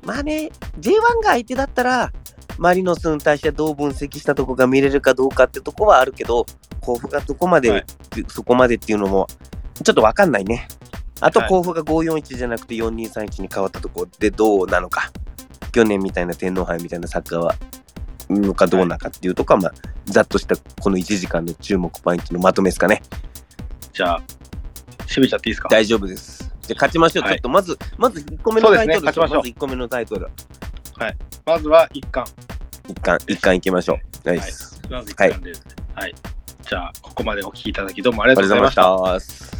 まあね、J1 が相手だったら、マリノスに対してどう分析したとこが見れるかどうかってとこはあるけど、甲府がどこまで、はいそこまでっていうのも、ちょっとわかんないね。あとはい甲府が541じゃなくて4231に変わったとこでどうなのか。去年みたいな天皇杯みたいなサッカーは、のかどうなのかっていうとこは、まあ、ざっとしたこの1時間の注目ポイントのまとめですかね。じゃあ、締めちゃっていいですか？大丈夫です。じゃあ勝ちましょう。はいちょっとまず、まず1個目のタイトルね勝ちましょうまず1個目のタイトル。まずは一巻。一貫、一貫いきましょう。ナイはいス。まず一巻です。はい。じゃあ、ここまでお聞きいただきどうもありがとうございまがとうございました。した。